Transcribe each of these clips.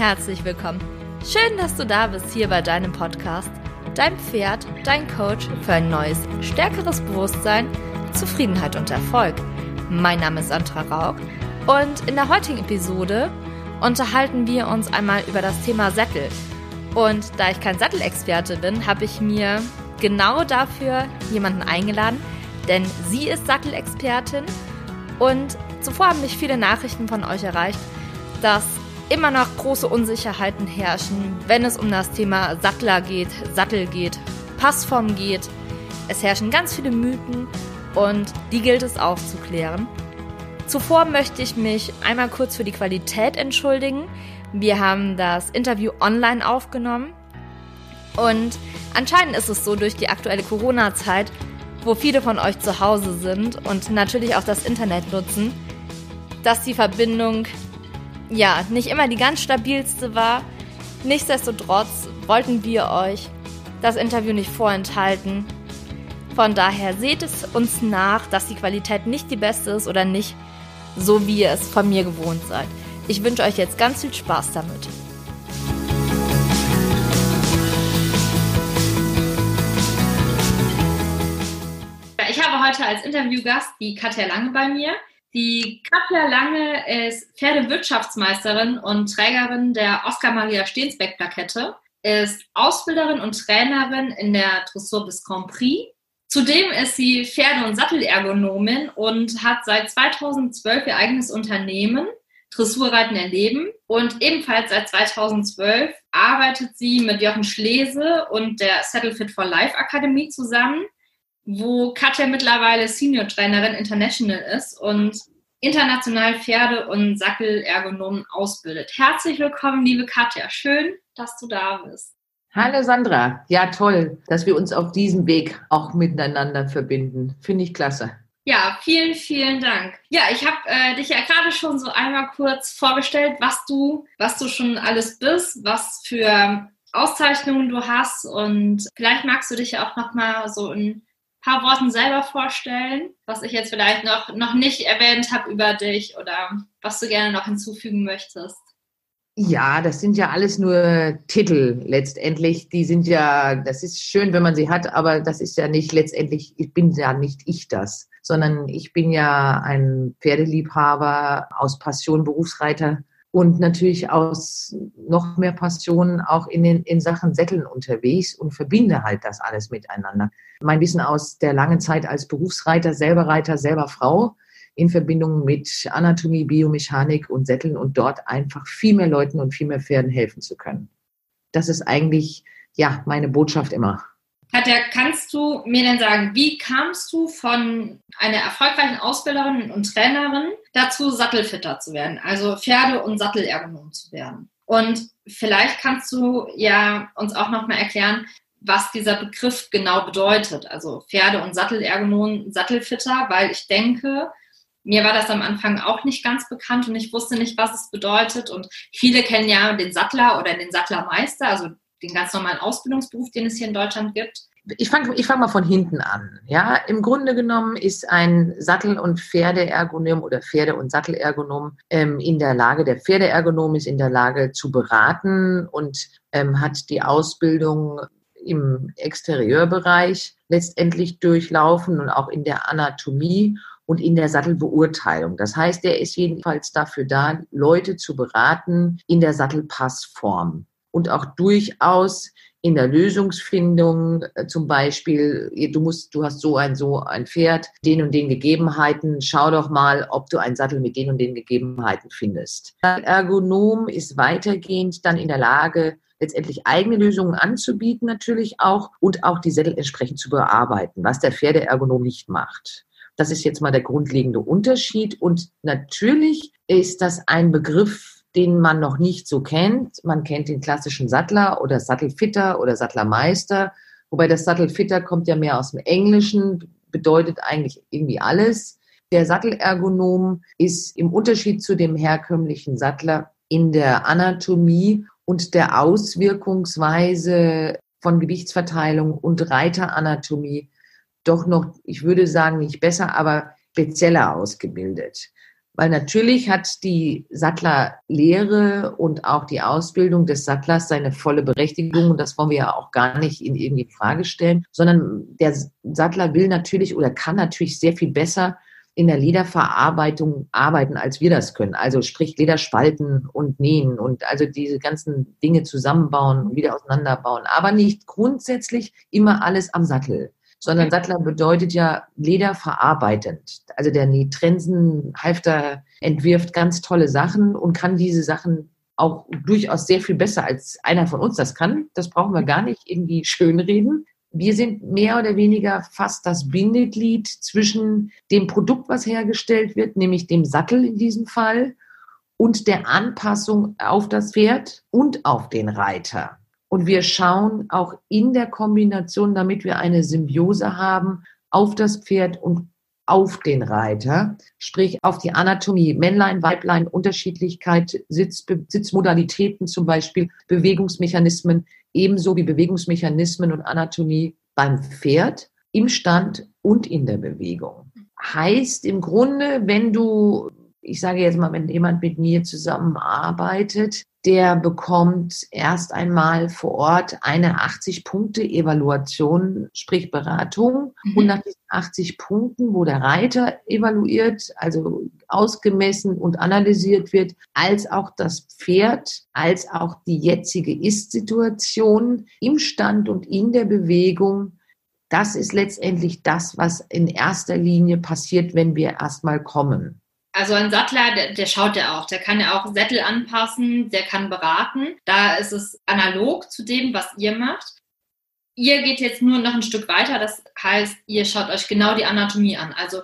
herzlich willkommen. Schön, dass du da bist hier bei deinem Podcast, dein Pferd, dein Coach für ein neues, stärkeres Bewusstsein, Zufriedenheit und Erfolg. Mein Name ist Sandra Rauch und in der heutigen Episode unterhalten wir uns einmal über das Thema Sättel. Und da ich kein Sattelexperte bin, habe ich mir genau dafür jemanden eingeladen, denn sie ist Sattelexpertin und zuvor haben mich viele Nachrichten von euch erreicht, dass immer noch große Unsicherheiten herrschen, wenn es um das Thema Sattler geht, Sattel geht, Passform geht. Es herrschen ganz viele Mythen und die gilt es aufzuklären. Zuvor möchte ich mich einmal kurz für die Qualität entschuldigen. Wir haben das Interview online aufgenommen und anscheinend ist es so durch die aktuelle Corona-Zeit, wo viele von euch zu Hause sind und natürlich auch das Internet nutzen, dass die Verbindung ja nicht immer die ganz stabilste war. Nichtsdestotrotz wollten wir euch das Interview nicht vorenthalten. Von daher seht es uns nach, dass die Qualität nicht die beste ist oder nicht so, wie ihr es von mir gewohnt seid. Ich wünsche euch jetzt ganz viel Spaß damit. Ich habe heute als Interviewgast die Katja Lange bei mir. Die Katja Lange ist Pferdewirtschaftsmeisterin und Trägerin der Oskar-Maria Stehnsbeck-Plakette, ist Ausbilderin und Trainerin in der Dressur bis Grand Prix. Zudem ist sie Pferde- und Sattelergonomin und hat seit 2012 ihr eigenes Unternehmen, Dressurreiten erleben. Und ebenfalls seit 2012 arbeitet sie mit Jochen Schlese und der Saddle Fit for Life Akademie zusammen wo Katja mittlerweile Senior Trainerin International ist und international Pferde- und Sackelergonomen ausbildet. Herzlich willkommen, liebe Katja. Schön, dass du da bist. Hallo Sandra. Ja, toll, dass wir uns auf diesem Weg auch miteinander verbinden. Finde ich klasse. Ja, vielen, vielen Dank. Ja, ich habe äh, dich ja gerade schon so einmal kurz vorgestellt, was du, was du schon alles bist, was für Auszeichnungen du hast und vielleicht magst du dich ja auch noch mal so in paar Worten selber vorstellen, was ich jetzt vielleicht noch, noch nicht erwähnt habe über dich oder was du gerne noch hinzufügen möchtest? Ja, das sind ja alles nur Titel letztendlich. Die sind ja, das ist schön, wenn man sie hat, aber das ist ja nicht letztendlich, ich bin ja nicht ich das, sondern ich bin ja ein Pferdeliebhaber aus Passion, Berufsreiter und natürlich aus noch mehr Passion auch in, den, in Sachen Sätteln unterwegs und verbinde halt das alles miteinander. Mein Wissen aus der langen Zeit als Berufsreiter, selber Reiter, selber Frau, in Verbindung mit Anatomie, Biomechanik und Sätteln und dort einfach viel mehr Leuten und viel mehr Pferden helfen zu können. Das ist eigentlich, ja, meine Botschaft immer. Katja, kannst du mir denn sagen, wie kamst du von einer erfolgreichen Ausbilderin und Trainerin dazu, Sattelfitter zu werden, also Pferde- und Sattelergonom zu werden? Und vielleicht kannst du ja uns auch nochmal erklären, was dieser Begriff genau bedeutet, also Pferde- und Sattelergonom, Sattelfitter, weil ich denke, mir war das am Anfang auch nicht ganz bekannt und ich wusste nicht, was es bedeutet. Und viele kennen ja den Sattler oder den Sattlermeister, also den ganz normalen Ausbildungsberuf, den es hier in Deutschland gibt. Ich fange ich fang mal von hinten an. Ja, im Grunde genommen ist ein Sattel- und Pferdeergonom oder Pferde- und Sattelergonom ähm, in der Lage, der Pferdeergonom ist in der Lage zu beraten und ähm, hat die Ausbildung im Exterieurbereich letztendlich durchlaufen und auch in der Anatomie und in der Sattelbeurteilung. Das heißt, er ist jedenfalls dafür da, Leute zu beraten in der Sattelpassform und auch durchaus in der Lösungsfindung, äh, zum Beispiel, du musst, du hast so ein, so ein Pferd, den und den Gegebenheiten, schau doch mal, ob du einen Sattel mit den und den Gegebenheiten findest. Der Ergonom ist weitergehend dann in der Lage, letztendlich eigene Lösungen anzubieten natürlich auch und auch die Sättel entsprechend zu bearbeiten, was der Pferdeergonom nicht macht. Das ist jetzt mal der grundlegende Unterschied und natürlich ist das ein Begriff, den man noch nicht so kennt. Man kennt den klassischen Sattler oder Sattelfitter oder Sattlermeister, wobei das Sattelfitter kommt ja mehr aus dem Englischen, bedeutet eigentlich irgendwie alles. Der Sattelergonom ist im Unterschied zu dem herkömmlichen Sattler in der Anatomie und der Auswirkungsweise von Gewichtsverteilung und Reiteranatomie doch noch, ich würde sagen, nicht besser, aber spezieller ausgebildet Weil natürlich hat die Sattlerlehre und auch die Ausbildung des Sattlers seine volle Berechtigung und das wollen wir ja auch gar nicht in irgendwie Frage stellen, sondern der Sattler will natürlich oder kann natürlich sehr viel besser in der Lederverarbeitung arbeiten, als wir das können. Also sprich Leder spalten und nähen und also diese ganzen Dinge zusammenbauen und wieder auseinanderbauen. Aber nicht grundsätzlich immer alles am Sattel sondern Sattler bedeutet ja Leder verarbeitend. Also der Trensen Halfter entwirft ganz tolle Sachen und kann diese Sachen auch durchaus sehr viel besser als einer von uns das kann. Das brauchen wir gar nicht irgendwie schönreden. Wir sind mehr oder weniger fast das Bindeglied zwischen dem Produkt, was hergestellt wird, nämlich dem Sattel in diesem Fall, und der Anpassung auf das Pferd und auf den Reiter. Und wir schauen auch in der Kombination, damit wir eine Symbiose haben, auf das Pferd und auf den Reiter, sprich auf die Anatomie, Männlein, Weiblein, Unterschiedlichkeit, Sitz, Sitzmodalitäten zum Beispiel, Bewegungsmechanismen, ebenso wie Bewegungsmechanismen und Anatomie beim Pferd, im Stand und in der Bewegung. Heißt im Grunde, wenn du, ich sage jetzt mal, wenn jemand mit mir zusammenarbeitet, der bekommt erst einmal vor Ort eine 80-Punkte-Evaluation, sprich Beratung. Mhm. Und nach diesen 80 Punkten, wo der Reiter evaluiert, also ausgemessen und analysiert wird, als auch das Pferd, als auch die jetzige Ist-Situation im Stand und in der Bewegung, das ist letztendlich das, was in erster Linie passiert, wenn wir erstmal kommen. Also ein Sattler, der, der schaut ja auch, der kann ja auch Sättel anpassen, der kann beraten. Da ist es analog zu dem, was ihr macht. Ihr geht jetzt nur noch ein Stück weiter, das heißt, ihr schaut euch genau die Anatomie an. Also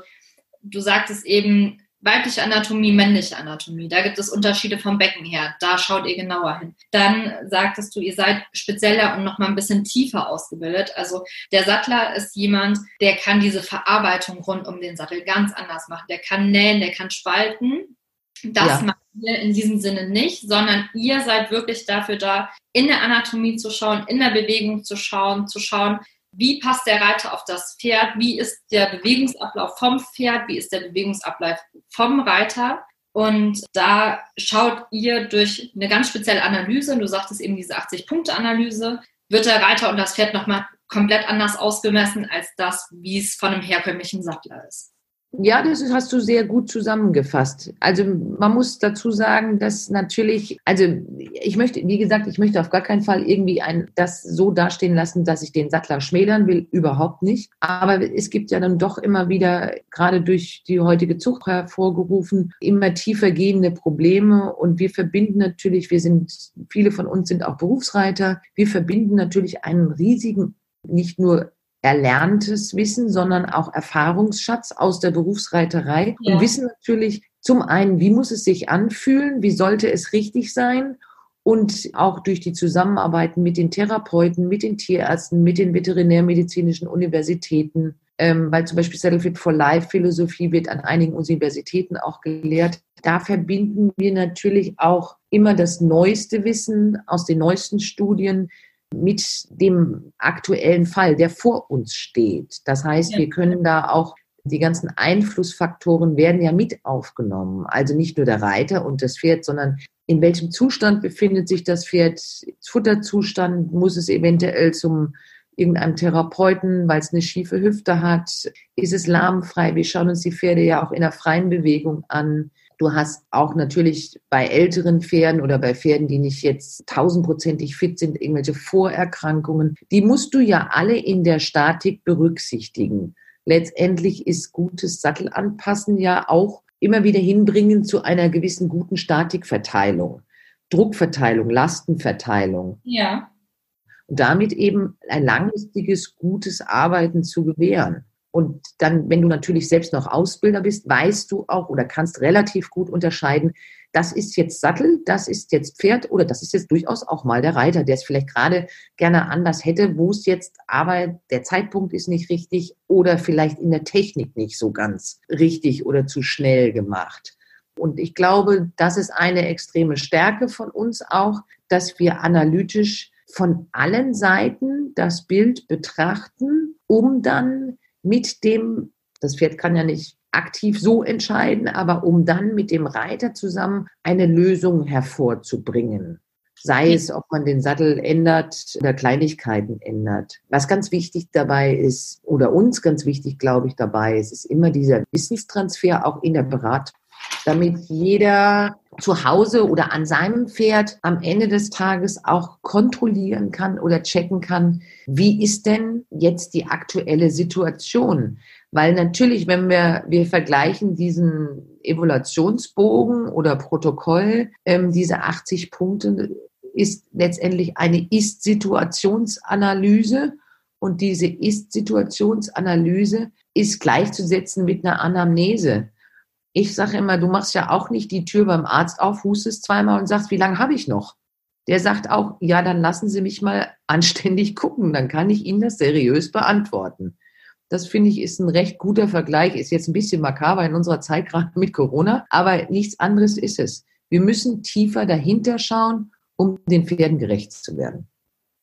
du sagtest eben, weibliche Anatomie, männliche Anatomie. Da gibt es Unterschiede vom Becken her. Da schaut ihr genauer hin. Dann sagtest du, ihr seid spezieller und noch mal ein bisschen tiefer ausgebildet. Also der Sattler ist jemand, der kann diese Verarbeitung rund um den Sattel ganz anders machen. Der kann nähen, der kann spalten. Das ja. macht ihr in diesem Sinne nicht, sondern ihr seid wirklich dafür da, in der Anatomie zu schauen, in der Bewegung zu schauen, zu schauen, wie passt der Reiter auf das Pferd, wie ist der Bewegungsablauf vom Pferd, wie ist der Bewegungsablauf vom Reiter. Und da schaut ihr durch eine ganz spezielle Analyse, du sagtest eben diese 80-Punkte-Analyse, wird der Reiter und das Pferd nochmal komplett anders ausgemessen als das, wie es von einem herkömmlichen Sattler ist. Ja, das hast du sehr gut zusammengefasst. Also man muss dazu sagen, dass natürlich, also ich möchte, wie gesagt, ich möchte auf gar keinen Fall irgendwie ein, das so dastehen lassen, dass ich den Sattler schmälern will, überhaupt nicht. Aber es gibt ja dann doch immer wieder, gerade durch die heutige Zucht hervorgerufen, immer tiefer gehende Probleme. Und wir verbinden natürlich, wir sind, viele von uns sind auch Berufsreiter, wir verbinden natürlich einen riesigen nicht nur erlerntes Wissen, sondern auch Erfahrungsschatz aus der Berufsreiterei ja. und wissen natürlich zum einen, wie muss es sich anfühlen, wie sollte es richtig sein und auch durch die Zusammenarbeit mit den Therapeuten, mit den Tierärzten, mit den veterinärmedizinischen Universitäten, ähm, weil zum Beispiel Settlefit for Life Philosophie wird an einigen Universitäten auch gelehrt. Da verbinden wir natürlich auch immer das neueste Wissen aus den neuesten Studien mit dem aktuellen Fall, der vor uns steht. Das heißt, ja. wir können da auch die ganzen Einflussfaktoren werden ja mit aufgenommen. Also nicht nur der Reiter und das Pferd, sondern in welchem Zustand befindet sich das Pferd? Futterzustand muss es eventuell zum irgendeinem Therapeuten, weil es eine schiefe Hüfte hat? Ist es lahmfrei? Wir schauen uns die Pferde ja auch in der freien Bewegung an. Du hast auch natürlich bei älteren Pferden oder bei Pferden, die nicht jetzt tausendprozentig fit sind, irgendwelche Vorerkrankungen. Die musst du ja alle in der Statik berücksichtigen. Letztendlich ist gutes Sattelanpassen ja auch immer wieder hinbringen zu einer gewissen guten Statikverteilung, Druckverteilung, Lastenverteilung. Ja. Und damit eben ein langfristiges, gutes Arbeiten zu gewähren. Und dann, wenn du natürlich selbst noch Ausbilder bist, weißt du auch oder kannst relativ gut unterscheiden, das ist jetzt Sattel, das ist jetzt Pferd oder das ist jetzt durchaus auch mal der Reiter, der es vielleicht gerade gerne anders hätte, wo es jetzt aber der Zeitpunkt ist nicht richtig oder vielleicht in der Technik nicht so ganz richtig oder zu schnell gemacht. Und ich glaube, das ist eine extreme Stärke von uns auch, dass wir analytisch von allen Seiten das Bild betrachten, um dann mit dem, das Pferd kann ja nicht aktiv so entscheiden, aber um dann mit dem Reiter zusammen eine Lösung hervorzubringen. Sei es, ob man den Sattel ändert oder Kleinigkeiten ändert. Was ganz wichtig dabei ist, oder uns ganz wichtig, glaube ich, dabei ist, ist immer dieser Wissenstransfer auch in der Beratung damit jeder zu Hause oder an seinem Pferd am Ende des Tages auch kontrollieren kann oder checken kann, wie ist denn jetzt die aktuelle Situation? Weil natürlich, wenn wir, wir vergleichen diesen Evaluationsbogen oder Protokoll, ähm, diese 80 Punkte ist letztendlich eine Ist-Situationsanalyse und diese Ist-Situationsanalyse ist gleichzusetzen mit einer Anamnese. Ich sage immer, du machst ja auch nicht die Tür beim Arzt auf, hustest zweimal und sagst, wie lange habe ich noch? Der sagt auch, ja, dann lassen Sie mich mal anständig gucken, dann kann ich Ihnen das seriös beantworten. Das finde ich ist ein recht guter Vergleich, ist jetzt ein bisschen makaber in unserer Zeit gerade mit Corona, aber nichts anderes ist es. Wir müssen tiefer dahinter schauen, um den Pferden gerecht zu werden.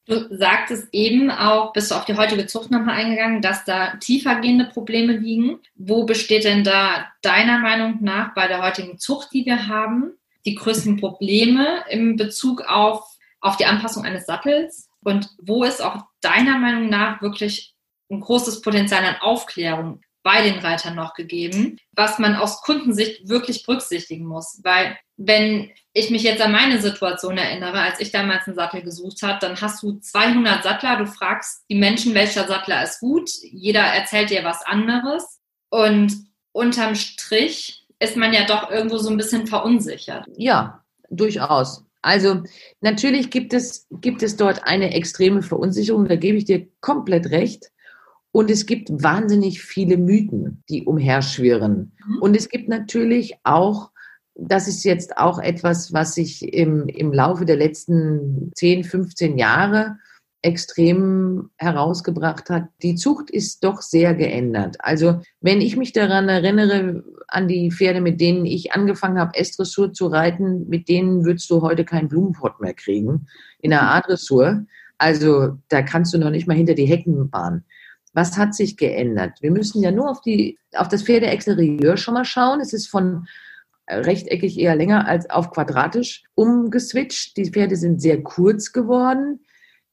Du sagtest eben auch, bist du auf die heutige Zucht nochmal eingegangen, dass da tiefergehende Probleme liegen. Wo besteht denn da deiner Meinung nach bei der heutigen Zucht, die wir haben, die größten Probleme im Bezug auf, auf die Anpassung eines Sattels? Und wo ist auch deiner Meinung nach wirklich ein großes Potenzial an Aufklärung bei den Reitern noch gegeben, was man aus Kundensicht wirklich berücksichtigen muss? Weil wenn ich mich jetzt an meine Situation erinnere, als ich damals einen Sattel gesucht habe, dann hast du 200 Sattler, du fragst die Menschen, welcher Sattler ist gut, jeder erzählt dir was anderes und unterm Strich ist man ja doch irgendwo so ein bisschen verunsichert. Ja, durchaus. Also natürlich gibt es, gibt es dort eine extreme Verunsicherung, da gebe ich dir komplett recht. Und es gibt wahnsinnig viele Mythen, die umherschwirren. Mhm. Und es gibt natürlich auch das ist jetzt auch etwas, was sich im, im Laufe der letzten 10, 15 Jahre extrem herausgebracht hat. Die Zucht ist doch sehr geändert. Also wenn ich mich daran erinnere, an die Pferde, mit denen ich angefangen habe, S-Dressur zu reiten, mit denen würdest du heute keinen Blumenpott mehr kriegen in der A-Dressur. Also da kannst du noch nicht mal hinter die Hecken fahren. Was hat sich geändert? Wir müssen ja nur auf, die, auf das Pferdeexterieur schon mal schauen. Es ist von rechteckig eher länger als auf quadratisch umgeswitcht. Die Pferde sind sehr kurz geworden.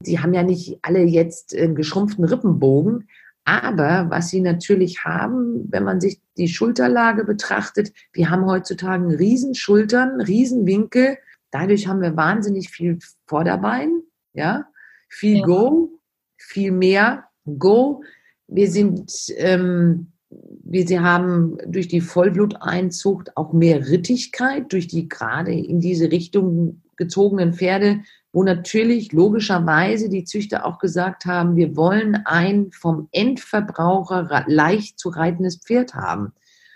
Sie haben ja nicht alle jetzt einen geschrumpften Rippenbogen. Aber was sie natürlich haben, wenn man sich die Schulterlage betrachtet, wir haben heutzutage Riesenschultern, Riesenwinkel. Dadurch haben wir wahnsinnig viel Vorderbein, ja, viel ja. Go, viel mehr Go. Wir sind ähm, wie Sie haben durch die Vollbluteinzucht auch mehr Rittigkeit, durch die gerade in diese Richtung gezogenen Pferde, wo natürlich logischerweise die Züchter auch gesagt haben, wir wollen ein vom Endverbraucher leicht zu reitendes Pferd haben.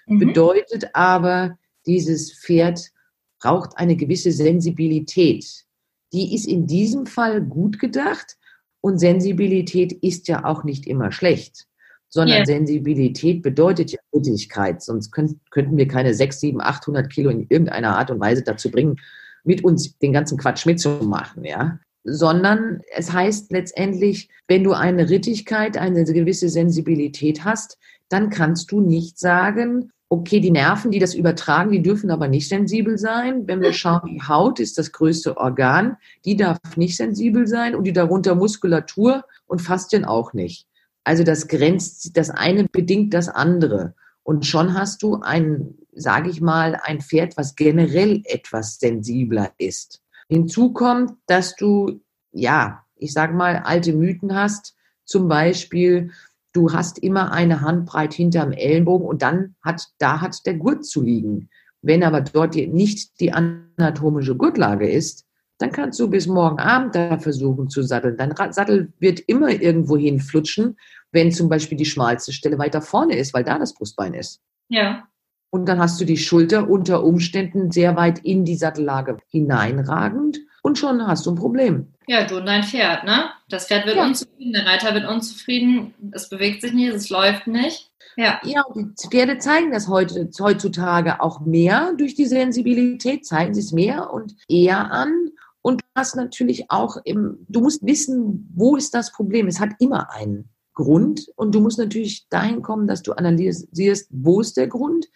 Mhm. Bedeutet aber, dieses Pferd braucht eine gewisse Sensibilität. Die ist in diesem Fall gut gedacht und Sensibilität ist ja auch nicht immer schlecht sondern yeah. Sensibilität bedeutet ja Rittigkeit. Sonst können, könnten wir keine 6, 7, 800 Kilo in irgendeiner Art und Weise dazu bringen, mit uns den ganzen Quatsch mitzumachen, ja. Sondern es heißt letztendlich, wenn du eine Rittigkeit, eine gewisse Sensibilität hast, dann kannst du nicht sagen, okay, die Nerven, die das übertragen, die dürfen aber nicht sensibel sein. Wenn wir schauen, die Haut ist das größte Organ, die darf nicht sensibel sein und die darunter Muskulatur und Faszien auch nicht. Also das grenzt, das eine bedingt das andere. Und schon hast du ein, sage ich mal, ein Pferd, was generell etwas sensibler ist. Hinzu kommt, dass du, ja, ich sage mal, alte Mythen hast. Zum Beispiel, du hast immer eine Handbreit hinterm Ellenbogen und dann hat, da hat der Gurt zu liegen. Wenn aber dort nicht die anatomische Gurtlage ist, dann kannst du bis morgen Abend da versuchen zu satteln. Dein Sattel wird immer irgendwo hinflutschen, wenn zum Beispiel die schmalste Stelle weiter vorne ist, weil da das Brustbein ist. Ja. Und dann hast du die Schulter unter Umständen sehr weit in die Sattellage hineinragend und schon hast du ein Problem. Ja, du und dein Pferd, ne? Das Pferd wird ja. unzufrieden, der Reiter wird unzufrieden, es bewegt sich nicht, es läuft nicht. Ja, ja und die Pferde zeigen das heute, heutzutage auch mehr durch die Sensibilität, zeigen sie es mehr und eher an. Und du hast natürlich auch im, du musst wissen, wo ist das Problem? Es hat immer einen. Grund und du musst natürlich dahin kommen, dass du analysierst, wo ist der Grund.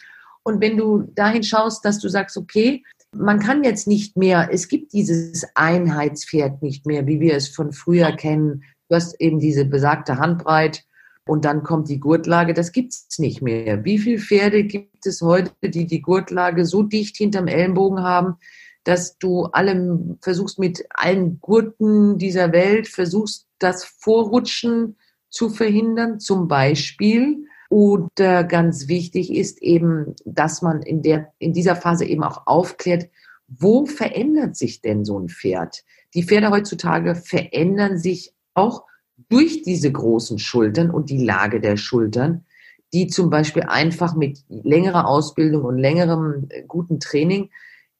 Und wenn du dahin schaust, dass du sagst, okay, man kann jetzt nicht mehr, es gibt dieses Einheitspferd nicht mehr, wie wir es von früher kennen. Du hast eben diese besagte Handbreit und dann kommt die Gurtlage. Das gibt es nicht mehr. Wie viele Pferde gibt es heute, die die Gurtlage so dicht hinterm Ellenbogen haben, dass du allem versuchst mit allen Gurten dieser Welt versuchst, das Vorrutschen zu verhindern, zum Beispiel. Oder ganz wichtig ist eben, dass man in der, in dieser Phase eben auch aufklärt, wo verändert sich denn so ein Pferd? Die Pferde heutzutage verändern sich auch durch diese großen Schultern und die Lage der Schultern, die zum Beispiel einfach mit längerer Ausbildung und längerem äh, guten Training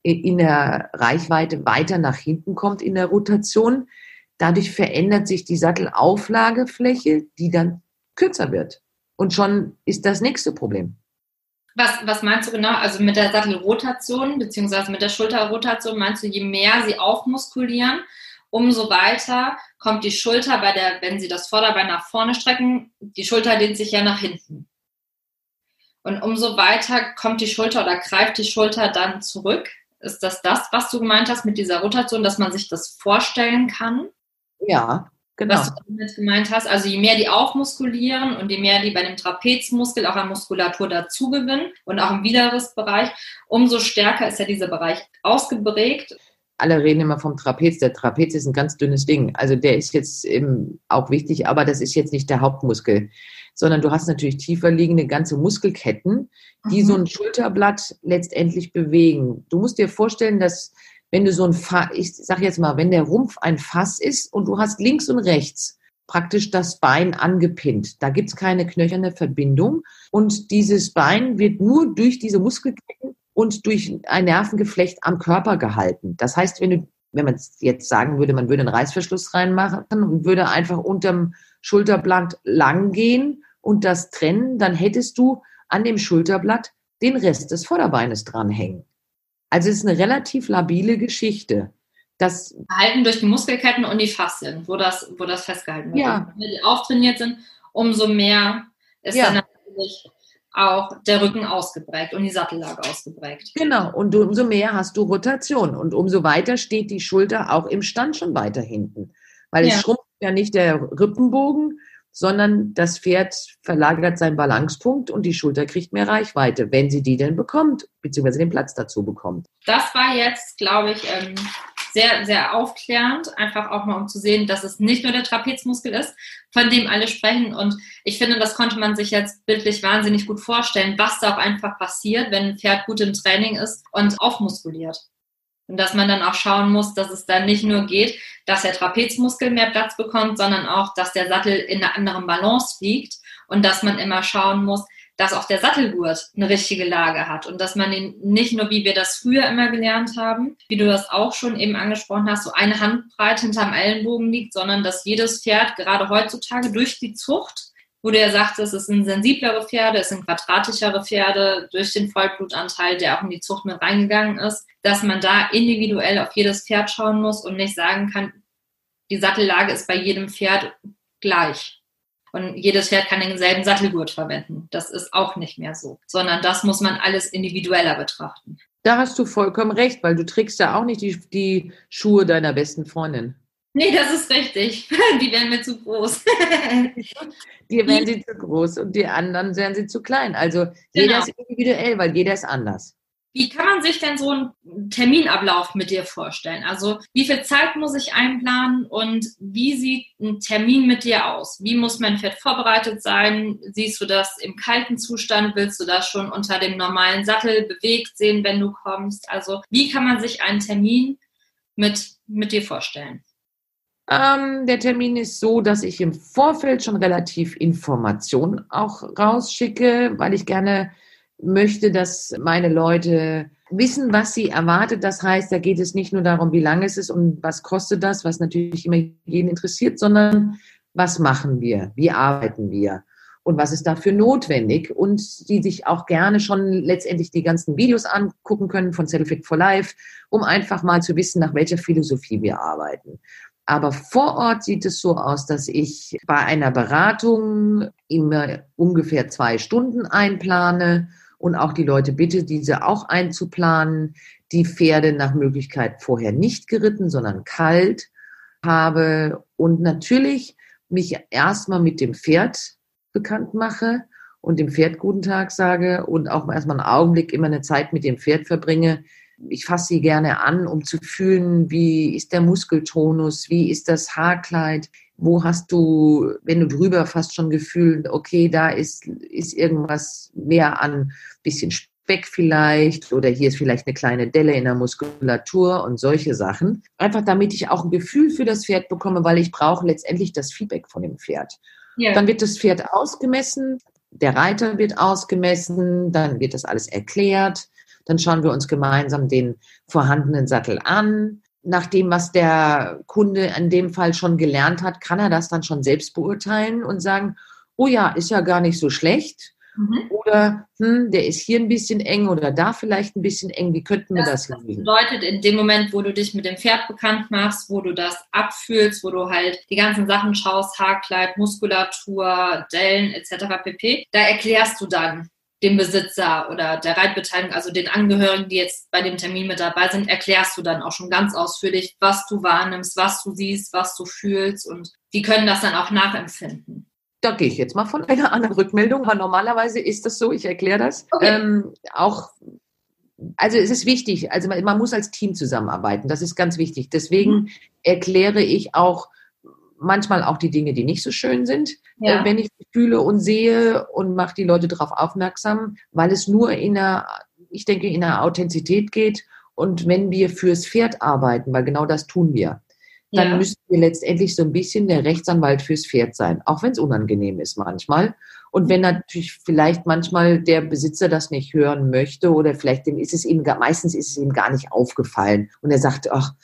in der Reichweite weiter nach hinten kommt in der Rotation. Dadurch verändert sich die Sattelauflagefläche, die dann kürzer wird. Und schon ist das nächste Problem. Was, was meinst du genau? Also mit der Sattelrotation beziehungsweise mit der Schulterrotation meinst du, je mehr sie aufmuskulieren, umso weiter kommt die Schulter bei der, wenn sie das Vorderbein nach vorne strecken, die Schulter dehnt sich ja nach hinten. Und umso weiter kommt die Schulter oder greift die Schulter dann zurück. Ist das das, was du gemeint hast mit dieser Rotation, dass man sich das vorstellen kann? Ja, genau. Was du damit gemeint hast. Also je mehr die aufmuskulieren und je mehr die bei dem Trapezmuskel auch an Muskulatur dazugewinnen und auch im Widerrissbereich, umso stärker ist ja dieser Bereich ausgeprägt alle reden immer vom Trapez. Der Trapez ist ein ganz dünnes Ding. Also der ist jetzt eben auch wichtig, aber das ist jetzt nicht der Hauptmuskel, sondern du hast natürlich tiefer liegende ganze Muskelketten, die mhm. so ein Schulterblatt letztendlich bewegen. Du musst dir vorstellen, dass wenn du so ein Fass, ich sag jetzt mal, wenn der Rumpf ein Fass ist und du hast links und rechts praktisch das Bein angepinnt. Da gibt's keine knöcherne Verbindung und dieses Bein wird nur durch diese Muskelketten und durch ein Nervengeflecht am Körper gehalten. Das heißt, wenn du, wenn man jetzt sagen würde, man würde einen Reißverschluss reinmachen und würde einfach unterm Schulterblatt lang gehen und das trennen, dann hättest du an dem Schulterblatt den Rest des Vorderbeines dranhängen. Also es ist eine relativ labile Geschichte. Das Halten durch die Muskelketten und die Faszien, wo das, wo das festgehalten wird. Ja. Wenn die auftrainiert sind, umso mehr ist ja. dann natürlich auch der Rücken ausgeprägt und die Sattellage ausgeprägt. Genau, und umso mehr hast du Rotation und umso weiter steht die Schulter auch im Stand schon weiter hinten. Weil ja. es schrumpft ja nicht der Rippenbogen, sondern das Pferd verlagert seinen Balancepunkt und die Schulter kriegt mehr Reichweite, wenn sie die denn bekommt, beziehungsweise den Platz dazu bekommt. Das war jetzt, glaube ich, ähm, sehr, sehr aufklärend, einfach auch mal um zu sehen, dass es nicht nur der Trapezmuskel ist, von dem alle sprechen. Und ich finde, das konnte man sich jetzt bildlich wahnsinnig gut vorstellen, was da auch einfach passiert, wenn ein Pferd gut im Training ist und aufmuskuliert. Und dass man dann auch schauen muss, dass es dann nicht nur geht, dass der Trapezmuskel mehr Platz bekommt, sondern auch, dass der Sattel in einer anderen Balance liegt und dass man immer schauen muss, dass auch der Sattelgurt eine richtige Lage hat und dass man ihn nicht nur, wie wir das früher immer gelernt haben, wie du das auch schon eben angesprochen hast, so eine Handbreite hinterm Ellenbogen liegt, sondern dass jedes Pferd gerade heutzutage durch die Zucht, wo du ja sagtest, es sind sensiblere Pferde, es sind quadratischere Pferde durch den Vollblutanteil, der auch in die Zucht mit reingegangen ist, dass man da individuell auf jedes Pferd schauen muss und nicht sagen kann, die Sattellage ist bei jedem Pferd gleich. Und jedes Pferd kann denselben Sattelgurt verwenden. Das ist auch nicht mehr so, sondern das muss man alles individueller betrachten. Da hast du vollkommen recht, weil du trägst ja auch nicht die, die Schuhe deiner besten Freundin. Nee, das ist richtig. Die wären mir zu groß. die wären sie zu groß und die anderen wären sie zu klein. Also jeder genau. ist individuell, weil jeder ist anders. Wie kann man sich denn so einen Terminablauf mit dir vorstellen? Also wie viel Zeit muss ich einplanen und wie sieht ein Termin mit dir aus? Wie muss mein Pferd vorbereitet sein? Siehst du das im kalten Zustand? Willst du das schon unter dem normalen Sattel bewegt sehen, wenn du kommst? Also wie kann man sich einen Termin mit, mit dir vorstellen? Ähm, der Termin ist so, dass ich im Vorfeld schon relativ Informationen auch rausschicke, weil ich gerne möchte, dass meine Leute wissen, was sie erwartet. Das heißt, da geht es nicht nur darum, wie lange es ist und was kostet das, was natürlich immer jeden interessiert, sondern was machen wir, wie arbeiten wir und was ist dafür notwendig und die sich auch gerne schon letztendlich die ganzen Videos angucken können von Fit for Life, um einfach mal zu wissen, nach welcher Philosophie wir arbeiten. Aber vor Ort sieht es so aus, dass ich bei einer Beratung immer ungefähr zwei Stunden einplane und auch die Leute bitte, diese auch einzuplanen. Die Pferde nach Möglichkeit vorher nicht geritten, sondern kalt habe und natürlich mich erstmal mit dem Pferd bekannt mache und dem Pferd guten Tag sage und auch erstmal einen Augenblick immer eine Zeit mit dem Pferd verbringe, ich fasse sie gerne an, um zu fühlen, wie ist der Muskeltonus, wie ist das Haarkleid, wo hast du, wenn du drüber fast schon gefühlt, okay, da ist, ist irgendwas mehr an bisschen Speck vielleicht oder hier ist vielleicht eine kleine Delle in der Muskulatur und solche Sachen. Einfach damit ich auch ein Gefühl für das Pferd bekomme, weil ich brauche letztendlich das Feedback von dem Pferd. Ja. Dann wird das Pferd ausgemessen, der Reiter wird ausgemessen, dann wird das alles erklärt dann schauen wir uns gemeinsam den vorhandenen Sattel an. Nach dem, was der Kunde in dem Fall schon gelernt hat, kann er das dann schon selbst beurteilen und sagen, oh ja, ist ja gar nicht so schlecht. Mhm. Oder hm, der ist hier ein bisschen eng oder da vielleicht ein bisschen eng. Wie könnten wir das, das lösen? Das bedeutet, in dem Moment, wo du dich mit dem Pferd bekannt machst, wo du das abfühlst, wo du halt die ganzen Sachen schaust, Haarkleid, Muskulatur, Dellen etc. pp., da erklärst du dann, dem Besitzer oder der Reitbeteiligung, also den Angehörigen, die jetzt bei dem Termin mit dabei sind, erklärst du dann auch schon ganz ausführlich, was du wahrnimmst, was du siehst, was du fühlst und die können das dann auch nachempfinden. Da gehe ich jetzt mal von einer anderen Rückmeldung, aber normalerweise ist das so, ich erkläre das. Okay. Ähm, auch, also es ist wichtig, also man, man, muss als Team zusammenarbeiten, das ist ganz wichtig. Deswegen mhm. erkläre ich auch manchmal auch die Dinge, die nicht so schön sind, ja. äh, wenn ich fühle und sehe und mache die Leute darauf aufmerksam, weil es nur in der, ich denke, in der Authentizität geht und wenn wir fürs Pferd arbeiten, weil genau das tun wir, dann ja. müssen wir letztendlich so ein bisschen der Rechtsanwalt fürs Pferd sein, auch wenn es unangenehm ist manchmal. Und wenn natürlich vielleicht manchmal der Besitzer das nicht hören möchte oder vielleicht dem ist es ihm, meistens ist es ihm gar nicht aufgefallen und er sagt, ach,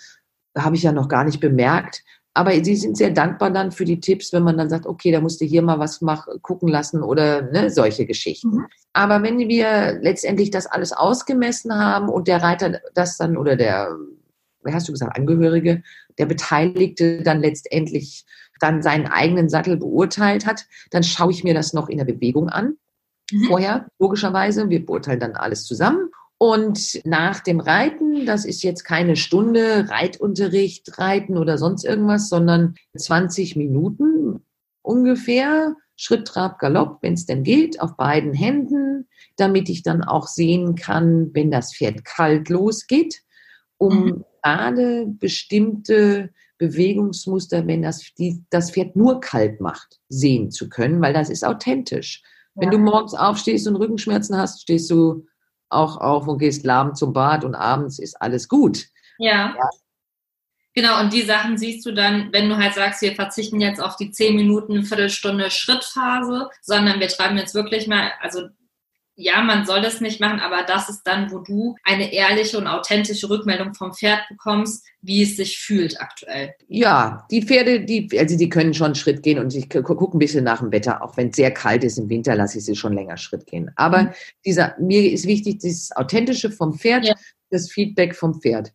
habe ich ja noch gar nicht bemerkt, aber sie sind sehr dankbar dann für die Tipps, wenn man dann sagt, okay, da musst du hier mal was mach, gucken lassen oder ne, solche Geschichten. Mhm. Aber wenn wir letztendlich das alles ausgemessen haben und der Reiter das dann oder der, wie hast du gesagt, Angehörige, der Beteiligte dann letztendlich dann seinen eigenen Sattel beurteilt hat, dann schaue ich mir das noch in der Bewegung an. Mhm. Vorher, logischerweise. Wir beurteilen dann alles zusammen. Und nach dem Reiten, das ist jetzt keine Stunde Reitunterricht, Reiten oder sonst irgendwas, sondern 20 Minuten ungefähr, Schritt, Trab, Galopp, wenn es denn geht, auf beiden Händen, damit ich dann auch sehen kann, wenn das Pferd kalt losgeht, um mhm. gerade bestimmte Bewegungsmuster, wenn das, die, das Pferd nur kalt macht, sehen zu können, weil das ist authentisch. Ja. Wenn du morgens aufstehst und Rückenschmerzen hast, stehst du auch auf und gehst lahm zum Bad und abends ist alles gut. Ja. ja. Genau, und die Sachen siehst du dann, wenn du halt sagst, wir verzichten jetzt auf die 10 Minuten, Viertelstunde Schrittphase, sondern wir treiben jetzt wirklich mal, also ja, man soll es nicht machen, aber das ist dann, wo du eine ehrliche und authentische Rückmeldung vom Pferd bekommst, wie es sich fühlt aktuell. Ja, die Pferde, die, also die können schon Schritt gehen und ich gucke ein bisschen nach dem Wetter. Auch wenn es sehr kalt ist im Winter, lasse ich sie schon länger Schritt gehen. Aber mhm. dieser, mir ist wichtig, dieses Authentische vom Pferd, ja. das Feedback vom Pferd.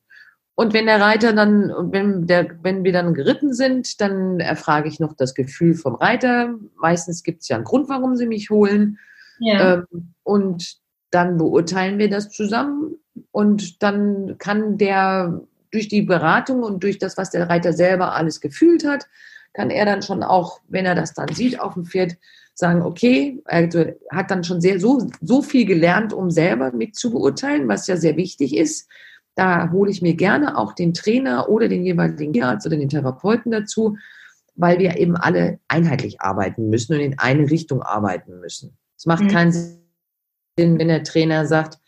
Und wenn der Reiter dann, wenn, der, wenn wir dann geritten sind, dann erfrage ich noch das Gefühl vom Reiter. Meistens gibt es ja einen Grund, warum sie mich holen. Ja. Ähm, und dann beurteilen wir das zusammen und dann kann der durch die Beratung und durch das, was der Reiter selber alles gefühlt hat, kann er dann schon auch, wenn er das dann sieht auf dem Pferd, sagen, okay, also hat dann schon sehr so, so viel gelernt, um selber mit zu beurteilen, was ja sehr wichtig ist. Da hole ich mir gerne auch den Trainer oder den jeweiligen Tierarzt oder den Therapeuten dazu, weil wir eben alle einheitlich arbeiten müssen und in eine Richtung arbeiten müssen. Es macht mhm. keinen Sinn, wenn der Trainer sagt,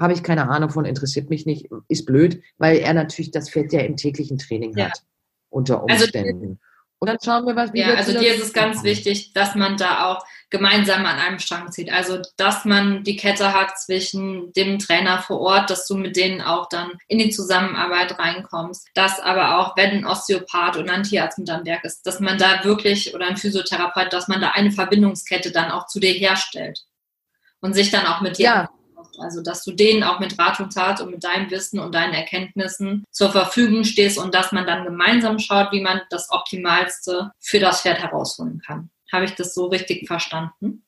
habe ich keine Ahnung von, interessiert mich nicht, ist blöd, weil er natürlich das Pferd ja im täglichen Training ja. hat, unter also Umständen. Also, und dann schauen wir, was wir Ja, also dir ist es ganz wichtig, dass man da auch gemeinsam an einem Strang zieht. Also, dass man die Kette hat zwischen dem Trainer vor Ort, dass du mit denen auch dann in die Zusammenarbeit reinkommst. Dass aber auch, wenn ein Osteopath oder ein Tierarzt mit am Werk ist, dass man da wirklich oder ein Physiotherapeut, dass man da eine Verbindungskette dann auch zu dir herstellt und sich dann auch mit dir ja. Also, dass du denen auch mit Rat und Tat und mit deinem Wissen und deinen Erkenntnissen zur Verfügung stehst und dass man dann gemeinsam schaut, wie man das Optimalste für das Pferd herausholen kann. Habe ich das so richtig verstanden?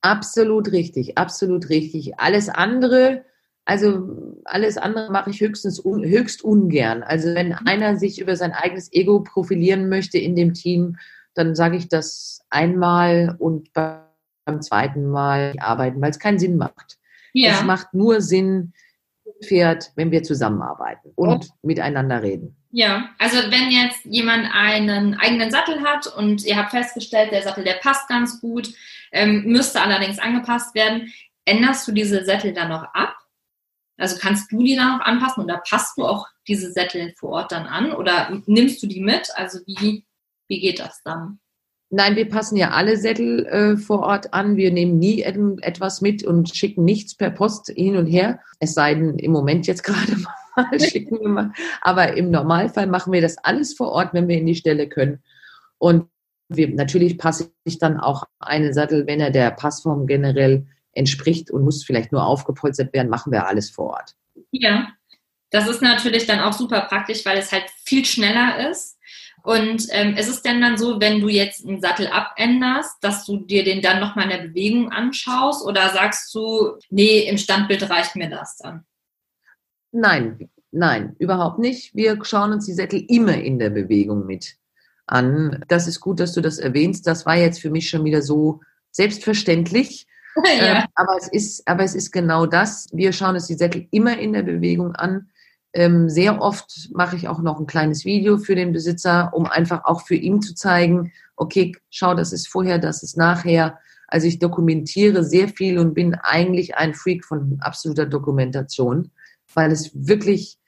Absolut richtig, absolut richtig. Alles andere, also alles andere mache ich höchstens un, höchst ungern. Also wenn einer sich über sein eigenes Ego profilieren möchte in dem Team, dann sage ich das einmal und beim zweiten Mal arbeiten, weil es keinen Sinn macht. Ja. Es macht nur Sinn, Pferd, wenn wir zusammenarbeiten und oh. miteinander reden. Ja, also wenn jetzt jemand einen eigenen Sattel hat und ihr habt festgestellt, der Sattel, der passt ganz gut, ähm, müsste allerdings angepasst werden, änderst du diese Sättel dann noch ab? Also kannst du die dann noch anpassen oder passt du auch diese Sättel vor Ort dann an oder nimmst du die mit? Also wie, wie geht das dann? Nein, wir passen ja alle Sättel äh, vor Ort an. Wir nehmen nie etwas mit und schicken nichts per Post hin und her. Es sei denn, im Moment jetzt gerade mal schicken wir mal. Aber im Normalfall machen wir das alles vor Ort, wenn wir in die Stelle können. Und wir, natürlich passe ich dann auch einen Sattel, wenn er der Passform generell entspricht und muss vielleicht nur aufgepolstert werden, machen wir alles vor Ort. Ja, das ist natürlich dann auch super praktisch, weil es halt viel schneller ist und ähm, ist es denn dann so, wenn du jetzt einen Sattel abänderst, dass du dir den dann nochmal in der Bewegung anschaust oder sagst du, nee, im Standbild reicht mir das dann? Nein, nein, überhaupt nicht. Wir schauen uns die Sättel immer in der Bewegung mit an. Das ist gut, dass du das erwähnst. Das war jetzt für mich schon wieder so selbstverständlich. Ja. Ähm, aber, es ist, aber es ist genau das. Wir schauen uns die Sättel immer in der Bewegung an. Ähm, sehr oft mache ich auch noch ein kleines Video für den Besitzer, um einfach auch für ihn zu zeigen, okay, schau, das ist vorher, das ist nachher. Also ich dokumentiere sehr viel und bin eigentlich ein Freak von absoluter Dokumentation, weil es wirklich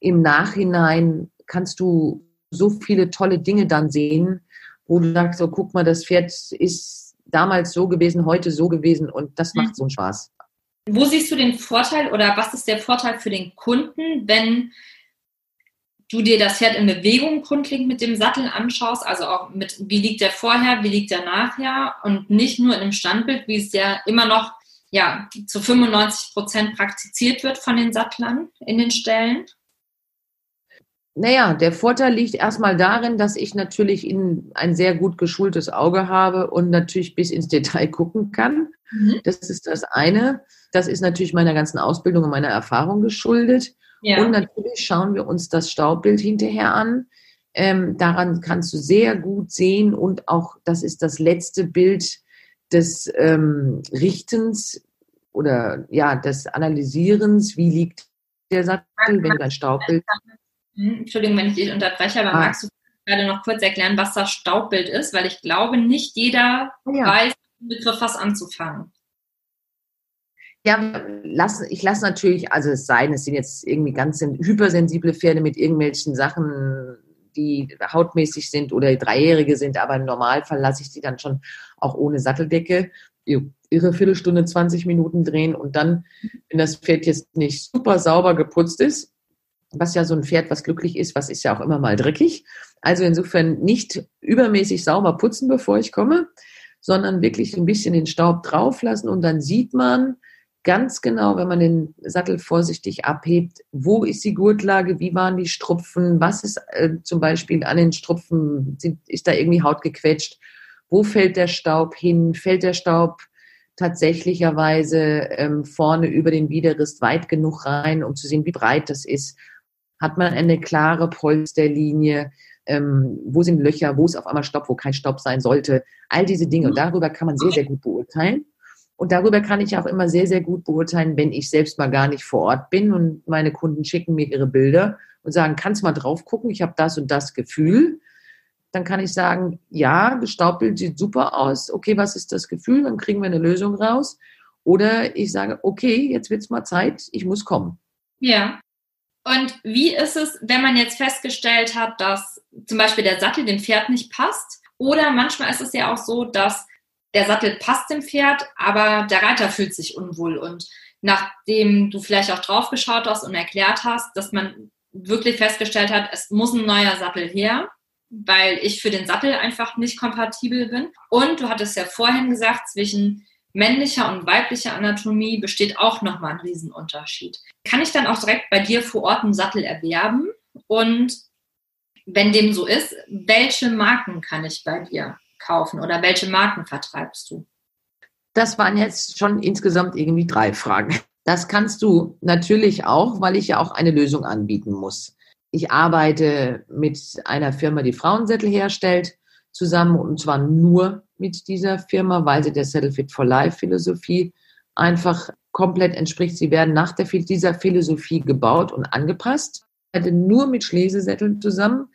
im Nachhinein kannst du so viele tolle Dinge dann sehen, wo du sagst, so guck mal, das Pferd ist damals so gewesen, heute so gewesen und das macht so einen Spaß. Wo siehst du den Vorteil oder was ist der Vorteil für den Kunden, wenn du dir das Pferd in Bewegung grundlegend mit dem Sattel anschaust, also auch mit, wie liegt der vorher, wie liegt der nachher und nicht nur in einem Standbild, wie es ja immer noch ja, zu 95 Prozent praktiziert wird von den Sattlern in den Stellen? Naja, der Vorteil liegt erstmal darin, dass ich natürlich in ein sehr gut geschultes Auge habe und natürlich bis ins Detail gucken kann. Mhm. Das ist das eine. Das ist natürlich meiner ganzen Ausbildung und meiner Erfahrung geschuldet. Ja. Und natürlich schauen wir uns das Staubbild hinterher an. Ähm, daran kannst du sehr gut sehen und auch das ist das letzte Bild des ähm, Richtens oder ja des Analysierens. Wie liegt der Sattel, wenn du ein Staubbild? Hm, Entschuldigung, wenn ich dich unterbreche, aber ah. magst du gerade noch kurz erklären, was das Staubbild ist? Weil ich glaube, nicht jeder ja. weiß, mit Begriff was anzufangen. Ja, lass, ich lasse natürlich, also es sei denn, es sind jetzt irgendwie ganz hypersensible Pferde mit irgendwelchen Sachen, die hautmäßig sind oder Dreijährige sind, aber im Normalfall lasse ich die dann schon auch ohne Satteldecke ihre Viertelstunde, 20 Minuten drehen und dann, wenn das Pferd jetzt nicht super sauber geputzt ist, was ja so ein Pferd, was glücklich ist, was ist ja auch immer mal dreckig. Also insofern nicht übermäßig sauber putzen, bevor ich komme, sondern wirklich ein bisschen den Staub drauf lassen und dann sieht man, ganz genau, wenn man den Sattel vorsichtig abhebt, wo ist die Gurtlage, wie waren die Strupfen, was ist äh, zum Beispiel an den Strupfen, sind, ist da irgendwie Haut gequetscht, wo fällt der Staub hin, fällt der Staub tatsächlicherweise ähm, vorne über den Widerrist weit genug rein, um zu sehen, wie breit das ist, hat man eine klare Polsterlinie, ähm, wo sind Löcher, wo ist auf einmal Staub, wo kein Staub sein sollte, all diese Dinge. Und darüber kann man sehr, sehr gut beurteilen. Und darüber kann ich auch immer sehr, sehr gut beurteilen, wenn ich selbst mal gar nicht vor Ort bin und meine Kunden schicken mir ihre Bilder und sagen, kannst mal drauf gucken, ich habe das und das Gefühl. Dann kann ich sagen, ja, Gestaubbild sieht super aus. Okay, was ist das Gefühl? Dann kriegen wir eine Lösung raus. Oder ich sage, okay, jetzt wird es mal Zeit, ich muss kommen. Ja. Und wie ist es, wenn man jetzt festgestellt hat, dass zum Beispiel der Sattel dem Pferd nicht passt? Oder manchmal ist es ja auch so, dass der Sattel passt dem Pferd, aber der Reiter fühlt sich unwohl. Und nachdem du vielleicht auch drauf geschaut hast und erklärt hast, dass man wirklich festgestellt hat, es muss ein neuer Sattel her, weil ich für den Sattel einfach nicht kompatibel bin. Und du hattest ja vorhin gesagt, zwischen männlicher und weiblicher Anatomie besteht auch nochmal ein Riesenunterschied. Kann ich dann auch direkt bei dir vor Ort einen Sattel erwerben? Und wenn dem so ist, welche Marken kann ich bei dir kaufen oder welche Marken vertreibst du? Das waren jetzt schon insgesamt irgendwie drei Fragen. Das kannst du natürlich auch, weil ich ja auch eine Lösung anbieten muss. Ich arbeite mit einer Firma, die Frauensättel herstellt, zusammen und zwar nur mit dieser Firma, weil sie der Settle Fit for Life Philosophie einfach komplett entspricht. Sie werden nach der, dieser Philosophie gebaut und angepasst. Ich arbeite nur mit Schlesesätteln zusammen,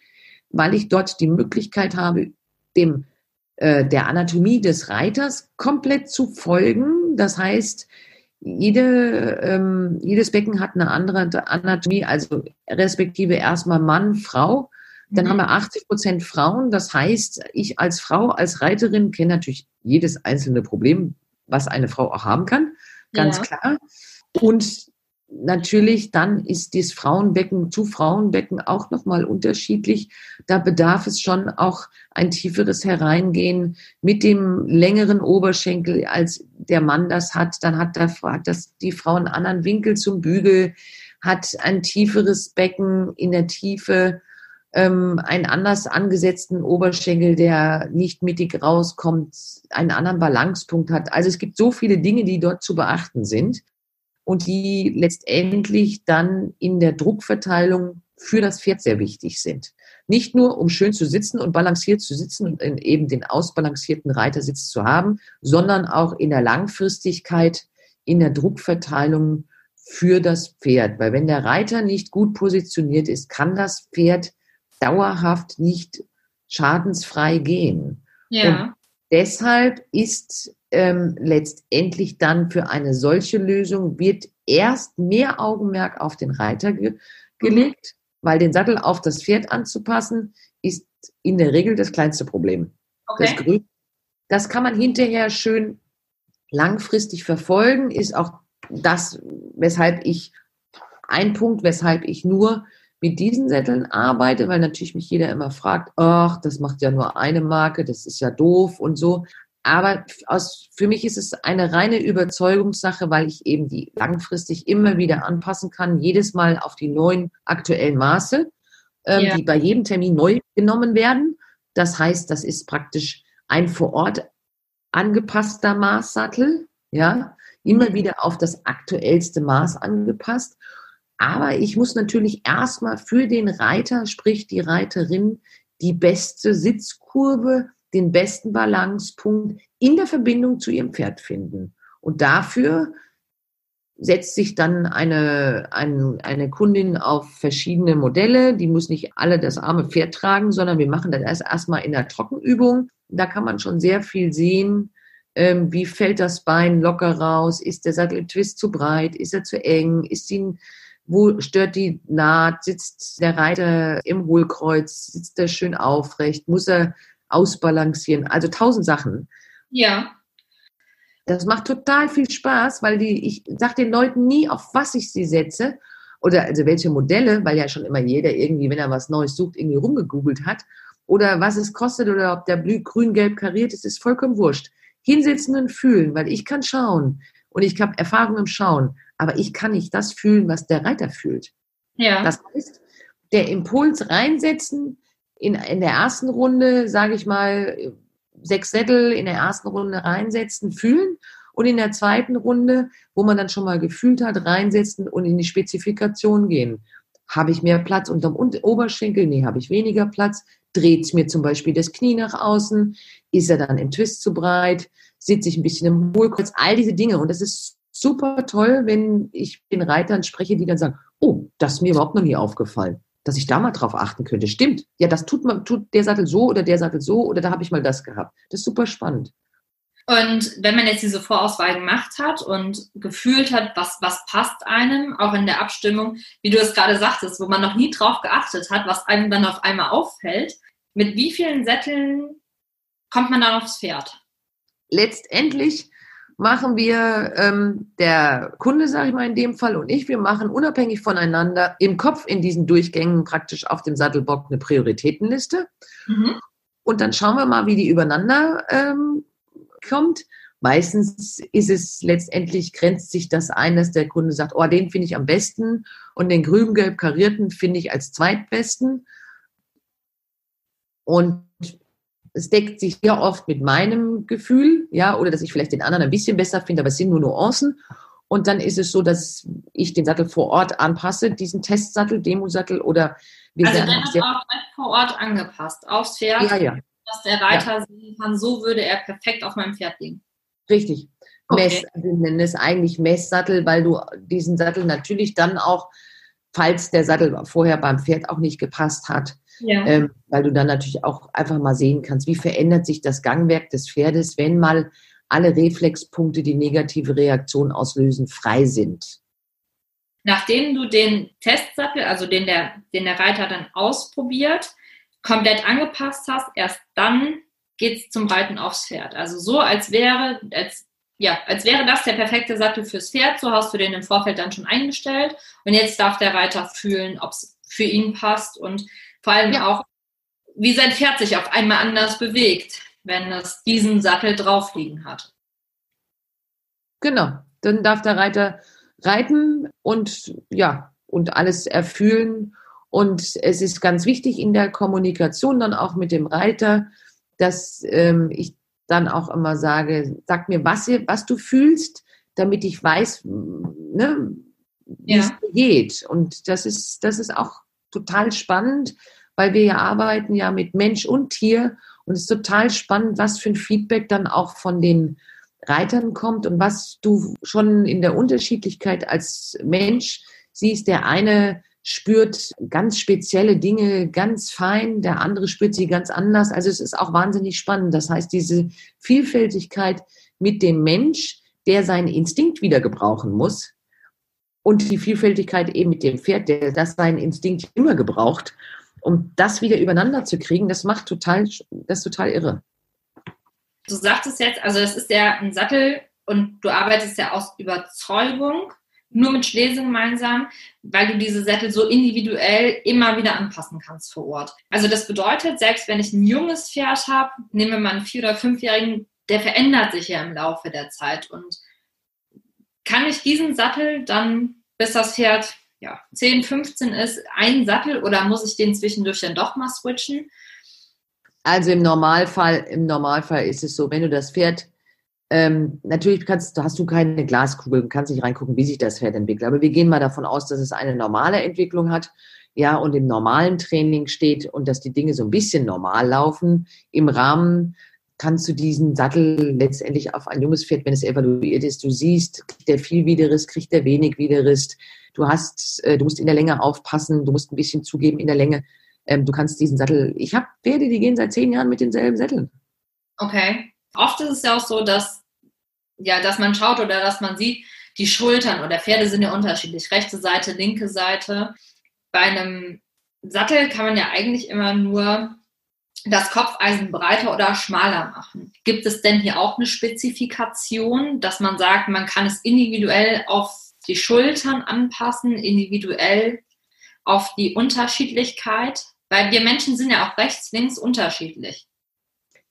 weil ich dort die Möglichkeit habe, dem äh, der Anatomie des Reiters komplett zu folgen. Das heißt, jede, ähm, jedes Becken hat eine andere Anatomie, also respektive erstmal Mann, Frau. Dann mhm. haben wir 80 Prozent Frauen. Das heißt, ich als Frau, als Reiterin kenne natürlich jedes einzelne Problem, was eine Frau auch haben kann. Ganz ja. klar. Und natürlich dann ist das Frauenbecken zu Frauenbecken auch nochmal unterschiedlich. Da bedarf es schon auch ein tieferes Hereingehen mit dem längeren Oberschenkel, als der Mann das hat. Dann hat, da, hat das die Frau einen anderen Winkel zum Bügel, hat ein tieferes Becken in der Tiefe, ähm, einen anders angesetzten Oberschenkel, der nicht mittig rauskommt, einen anderen Balancepunkt hat. Also es gibt so viele Dinge, die dort zu beachten sind und die letztendlich dann in der Druckverteilung für das Pferd sehr wichtig sind. Nicht nur, um schön zu sitzen und balanciert zu sitzen und eben den ausbalancierten Reitersitz zu haben, sondern auch in der Langfristigkeit, in der Druckverteilung für das Pferd. Weil wenn der Reiter nicht gut positioniert ist, kann das Pferd dauerhaft nicht schadensfrei gehen. Ja. Und deshalb ist ähm, letztendlich dann für eine solche Lösung wird erst mehr Augenmerk auf den Reiter ge gelegt, weil den Sattel auf das Pferd anzupassen, ist in der Regel das kleinste Problem. Okay. Das, das kann man hinterher schön langfristig verfolgen, ist auch das, weshalb ich, ein Punkt, weshalb ich nur mit diesen Sätteln arbeite, weil natürlich mich jeder immer fragt, ach, das macht ja nur eine Marke, das ist ja doof und so. Aber aus, für mich ist es eine reine Überzeugungssache, weil ich eben die langfristig immer wieder anpassen kann, jedes Mal auf die neuen aktuellen Maße, ähm, ja. die bei jedem Termin neu genommen werden. Das heißt, das ist praktisch ein vor Ort angepasster Maßsattel, ja, immer mhm. wieder auf das aktuellste Maß angepasst. Aber ich muss natürlich erstmal für den Reiter, sprich die Reiterin, die beste Sitzkurve den besten Balancepunkt in der Verbindung zu ihrem Pferd finden. Und dafür setzt sich dann eine, eine, eine Kundin auf verschiedene Modelle. Die muss nicht alle das arme Pferd tragen, sondern wir machen das erst erstmal in der Trockenübung. Da kann man schon sehr viel sehen. Ähm, wie fällt das Bein locker raus? Ist der Satteltwist zu breit? Ist er zu eng? Ist ihn, wo stört die Naht? Sitzt der Reiter im Hohlkreuz? Sitzt er schön aufrecht? Muss er ausbalancieren, also tausend Sachen. Ja. Das macht total viel Spaß, weil die, ich sage den Leuten nie, auf was ich sie setze oder also welche Modelle, weil ja schon immer jeder irgendwie, wenn er was Neues sucht, irgendwie rumgegoogelt hat oder was es kostet oder ob der Blü grün-gelb kariert ist, ist vollkommen wurscht. Hinsetzen und fühlen, weil ich kann schauen und ich habe Erfahrung im Schauen, aber ich kann nicht das fühlen, was der Reiter fühlt. Ja. Das heißt, der Impuls reinsetzen, in, in der ersten Runde, sage ich mal, sechs Sättel in der ersten Runde reinsetzen, fühlen und in der zweiten Runde, wo man dann schon mal gefühlt hat, reinsetzen und in die Spezifikation gehen. Habe ich mehr Platz unterm Oberschenkel? Nee, habe ich weniger Platz. Dreht mir zum Beispiel das Knie nach außen? Ist er dann im Twist zu breit? Sitze ich ein bisschen im Hohlkreuz? All diese Dinge. Und das ist super toll, wenn ich den Reitern spreche, die dann sagen, oh, das ist mir überhaupt noch nie aufgefallen dass ich da mal drauf achten könnte. Stimmt. Ja, das tut man, tut der Sattel so oder der Sattel so oder da habe ich mal das gehabt. Das ist super spannend. Und wenn man jetzt diese Vorauswahl gemacht hat und gefühlt hat, was, was passt einem, auch in der Abstimmung, wie du es gerade sagtest, wo man noch nie drauf geachtet hat, was einem dann auf einmal auffällt, mit wie vielen Sätteln kommt man dann aufs Pferd? Letztendlich machen wir, ähm, der Kunde, sage ich mal in dem Fall, und ich, wir machen unabhängig voneinander im Kopf in diesen Durchgängen praktisch auf dem Sattelbock eine Prioritätenliste. Mhm. Und dann schauen wir mal, wie die übereinander ähm, kommt. Meistens ist es letztendlich, grenzt sich das ein, dass der Kunde sagt, oh, den finde ich am besten und den grün-gelb karierten finde ich als zweitbesten. Und es deckt sich sehr oft mit meinem Gefühl, ja, oder dass ich vielleicht den anderen ein bisschen besser finde, aber es sind nur Nuancen. Und dann ist es so, dass ich den Sattel vor Ort anpasse, diesen Testsattel, Demosattel oder wir Also der ist auch vor Ort angepasst, aufs Pferd, ja, ja. dass der Reiter ja. sehen kann, so würde er perfekt auf meinem Pferd liegen. Richtig. Okay. Mess, wir nennen es eigentlich Messsattel, weil du diesen Sattel natürlich dann auch, falls der Sattel vorher beim Pferd auch nicht gepasst hat, ja. ähm, weil du dann natürlich auch einfach mal sehen kannst, wie verändert sich das Gangwerk des Pferdes, wenn mal alle Reflexpunkte, die negative Reaktion auslösen, frei sind. Nachdem du den Testsattel, also den der, den der Reiter dann ausprobiert, komplett angepasst hast, erst dann geht es zum Reiten aufs Pferd. Also so, als wäre, als, ja, als wäre das der perfekte Sattel fürs Pferd. So hast du den im Vorfeld dann schon eingestellt. Und jetzt darf der Reiter fühlen, ob es für ihn passt und vor allem ja. auch, wie sein Pferd sich auf einmal anders bewegt, wenn es diesen Sattel drauf liegen hat. Genau. Dann darf der Reiter reiten und ja, und alles erfüllen. Und es ist ganz wichtig in der Kommunikation dann auch mit dem Reiter, dass ähm, ich dann auch immer sage, sag mir, was, was du fühlst, damit ich weiß, ne, wie ja. es geht. Und das ist, das ist auch total spannend, weil wir ja arbeiten ja mit Mensch und Tier und es ist total spannend, was für ein Feedback dann auch von den Reitern kommt und was du schon in der Unterschiedlichkeit als Mensch siehst. Der eine spürt ganz spezielle Dinge ganz fein, der andere spürt sie ganz anders. Also es ist auch wahnsinnig spannend. Das heißt, diese Vielfältigkeit mit dem Mensch, der seinen Instinkt wieder gebrauchen muss, und die Vielfältigkeit eben mit dem Pferd, der das seinen Instinkt immer gebraucht, um das wieder übereinander zu kriegen, das macht total, das ist total irre. Du sagtest jetzt, also das ist ja ein Sattel und du arbeitest ja aus Überzeugung nur mit Schlesien gemeinsam, weil du diese Sättel so individuell immer wieder anpassen kannst vor Ort. Also das bedeutet, selbst wenn ich ein junges Pferd habe, nehmen wir mal einen vier- oder fünfjährigen, der verändert sich ja im Laufe der Zeit und kann ich diesen Sattel dann, bis das Pferd ja, 10, 15 ist, einen Sattel oder muss ich den zwischendurch dann doch mal switchen? Also im Normalfall, im Normalfall ist es so, wenn du das Pferd, ähm, natürlich kannst, hast du keine Glaskugel und kannst nicht reingucken, wie sich das Pferd entwickelt. Aber wir gehen mal davon aus, dass es eine normale Entwicklung hat, ja, und im normalen Training steht und dass die Dinge so ein bisschen normal laufen im Rahmen kannst du diesen Sattel letztendlich auf ein junges Pferd, wenn es evaluiert ist, du siehst, kriegt der viel Widerriss, kriegt der wenig Widerriss. Du hast, äh, du musst in der Länge aufpassen, du musst ein bisschen zugeben in der Länge. Ähm, du kannst diesen Sattel, ich habe Pferde, die gehen seit zehn Jahren mit denselben Sätteln. Okay. Oft ist es ja auch so, dass, ja, dass man schaut oder dass man sieht, die Schultern oder Pferde sind ja unterschiedlich. Rechte Seite, linke Seite. Bei einem Sattel kann man ja eigentlich immer nur das Kopfeisen breiter oder schmaler machen. Gibt es denn hier auch eine Spezifikation, dass man sagt, man kann es individuell auf die Schultern anpassen, individuell auf die Unterschiedlichkeit? Weil wir Menschen sind ja auch rechts, links unterschiedlich.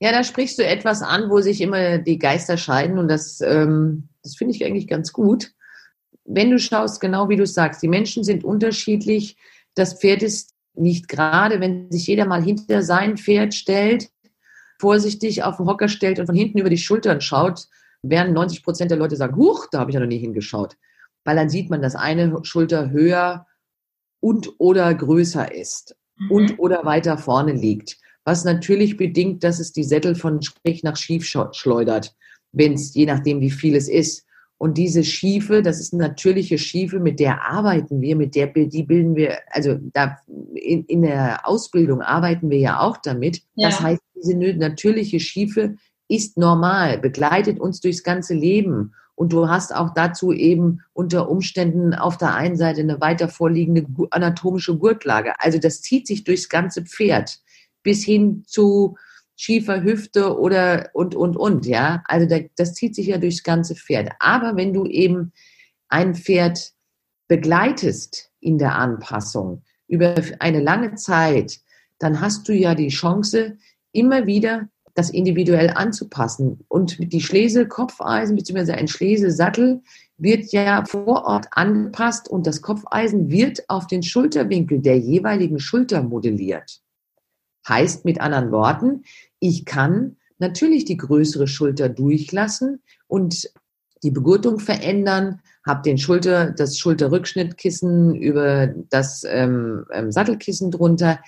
Ja, da sprichst du etwas an, wo sich immer die Geister scheiden und das, ähm, das finde ich eigentlich ganz gut. Wenn du schaust, genau wie du sagst, die Menschen sind unterschiedlich. Das Pferd ist nicht gerade, wenn sich jeder mal hinter sein Pferd stellt, vorsichtig auf den Hocker stellt und von hinten über die Schultern schaut, werden 90 Prozent der Leute sagen, huch, da habe ich ja noch nie hingeschaut. Weil dann sieht man, dass eine Schulter höher und oder größer ist mhm. und oder weiter vorne liegt. Was natürlich bedingt, dass es die Sättel von schräg nach schief schleudert, wenn es, je nachdem wie viel es ist. Und diese Schiefe, das ist eine natürliche Schiefe, mit der arbeiten wir, mit der die bilden wir, also da in, in der Ausbildung arbeiten wir ja auch damit. Ja. Das heißt, diese natürliche Schiefe ist normal, begleitet uns durchs ganze Leben. Und du hast auch dazu eben unter Umständen auf der einen Seite eine weiter vorliegende anatomische Gurtlage. Also das zieht sich durchs ganze Pferd bis hin zu schiefer Hüfte oder und, und, und, ja. Also da, das zieht sich ja durchs ganze Pferd. Aber wenn du eben ein Pferd begleitest in der Anpassung über eine lange Zeit, dann hast du ja die Chance, immer wieder das individuell anzupassen. Und die Schlese-Kopfeisen bzw. ein Schlese-Sattel wird ja vor Ort angepasst und das Kopfeisen wird auf den Schulterwinkel der jeweiligen Schulter modelliert. Heißt mit anderen Worten, ich kann natürlich die größere Schulter durchlassen und die Begurtung verändern, habe den Schulter, das Schulterrückschnittkissen über das ähm, ähm, Sattelkissen drunter.